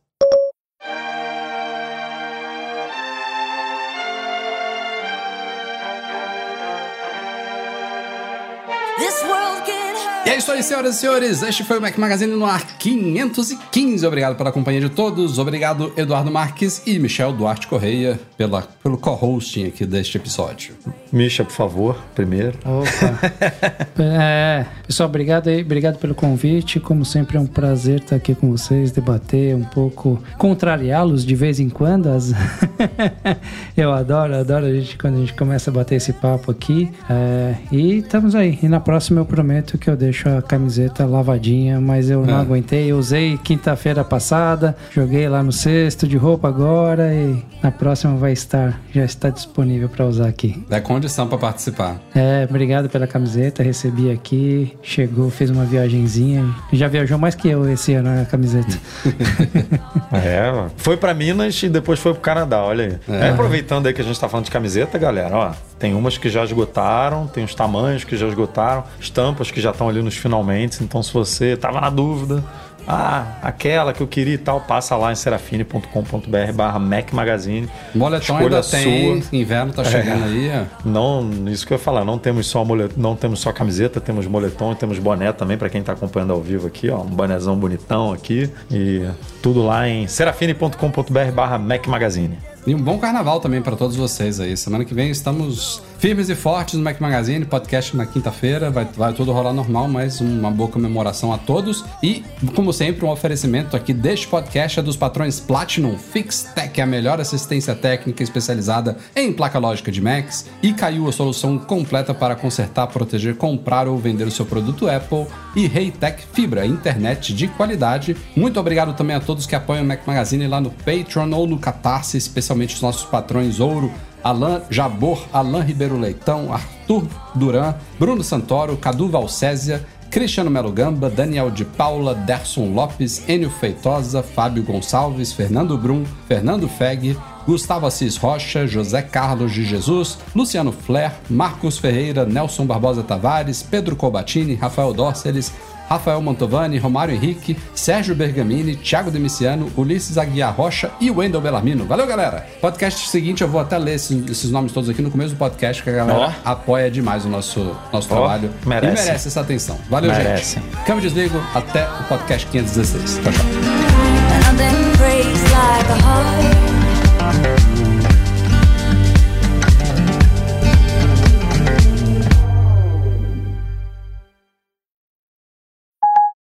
Cristo senhoras e senhores. Este foi o Mac Magazine no ar 515. Obrigado pela companhia de todos. Obrigado, Eduardo Marques e Michel Duarte Correia, pela, pelo co-hosting aqui deste episódio. Misha, por favor, primeiro. Opa. é, pessoal, obrigado aí, obrigado pelo convite. Como sempre é um prazer estar aqui com vocês, debater um pouco, contrariá-los de vez em quando. As... Eu adoro, adoro a gente quando a gente começa a bater esse papo aqui. É, e estamos aí. E na próxima eu prometo que eu deixo a camiseta lavadinha, mas eu não É. aguentei. Eu usei quinta-feira passada, joguei lá no cesto de roupa agora e na próxima vai estar, já está disponível para usar aqui. É condição para participar. É, obrigado pela camiseta, recebi aqui, chegou, fez uma viagenzinha, já viajou mais que eu esse ano na camiseta. É, foi pra Minas e depois foi pro Canadá, olha aí. É, aproveitando aí que a gente tá falando de camiseta, galera, ó, Tem umas que já esgotaram, tem os tamanhos que já esgotaram, estampas que já estão ali nos Então, se você tava na dúvida, ah, aquela que eu queria e tal, passa lá em serafine.com.br barra Mac Magazine. Moletom Escolha ainda tem, sua. inverno tá chegando É. aí. ó. Não, isso que eu ia falar, não temos só moletom, não temos só camiseta, temos moletom e temos boné também para quem tá acompanhando ao vivo aqui, ó, um bonézão bonitão aqui e tudo lá em serafine.com.br barra Mac Magazine. E um bom carnaval também para todos vocês aí. Semana que vem estamos firmes e fortes no Mac Magazine, podcast na quinta-feira. Vai, vai tudo rolar normal, mas uma boa comemoração a todos. E, como sempre, um oferecimento aqui deste podcast é dos patrões Platinum FixTech, a melhor assistência técnica especializada em placa lógica de Macs. E caiu a solução completa para consertar, proteger, comprar ou vender o seu produto Apple. E Reitec Fibra, internet de qualidade. Muito obrigado também a todos que apoiam o Mac Magazine lá no Patreon ou no Catarse, especialmente os nossos patrões Ouro, Alain Jabor, Alain Ribeiro Leitão, Arthur Duran, Bruno Santoro, Cadu Valcésia, Cristiano Melo Gamba, Daniel de Paula, Derson Lopes, Enio Feitosa, Fábio Gonçalves, Fernando Brum, Fernando Feg, Gustavo Assis Rocha, José Carlos de Jesus, Luciano Flair, Marcos Ferreira, Nelson Barbosa Tavares, Pedro Colbatini, Rafael Dórceles, Rafael Mantovani, Romário Henrique, Sérgio Bergamini, Thiago Demiciano, Ulisses Aguiar Rocha e Wendel Bellarmino. Valeu, galera! Podcast seguinte, eu vou até ler esses, esses nomes todos aqui no começo do podcast, que a galera apoia demais o nosso, nosso trabalho. merece. E merece essa atenção. Valeu, Merece. gente. Câmbio desligo. Até o podcast 516. Tchau, tchau.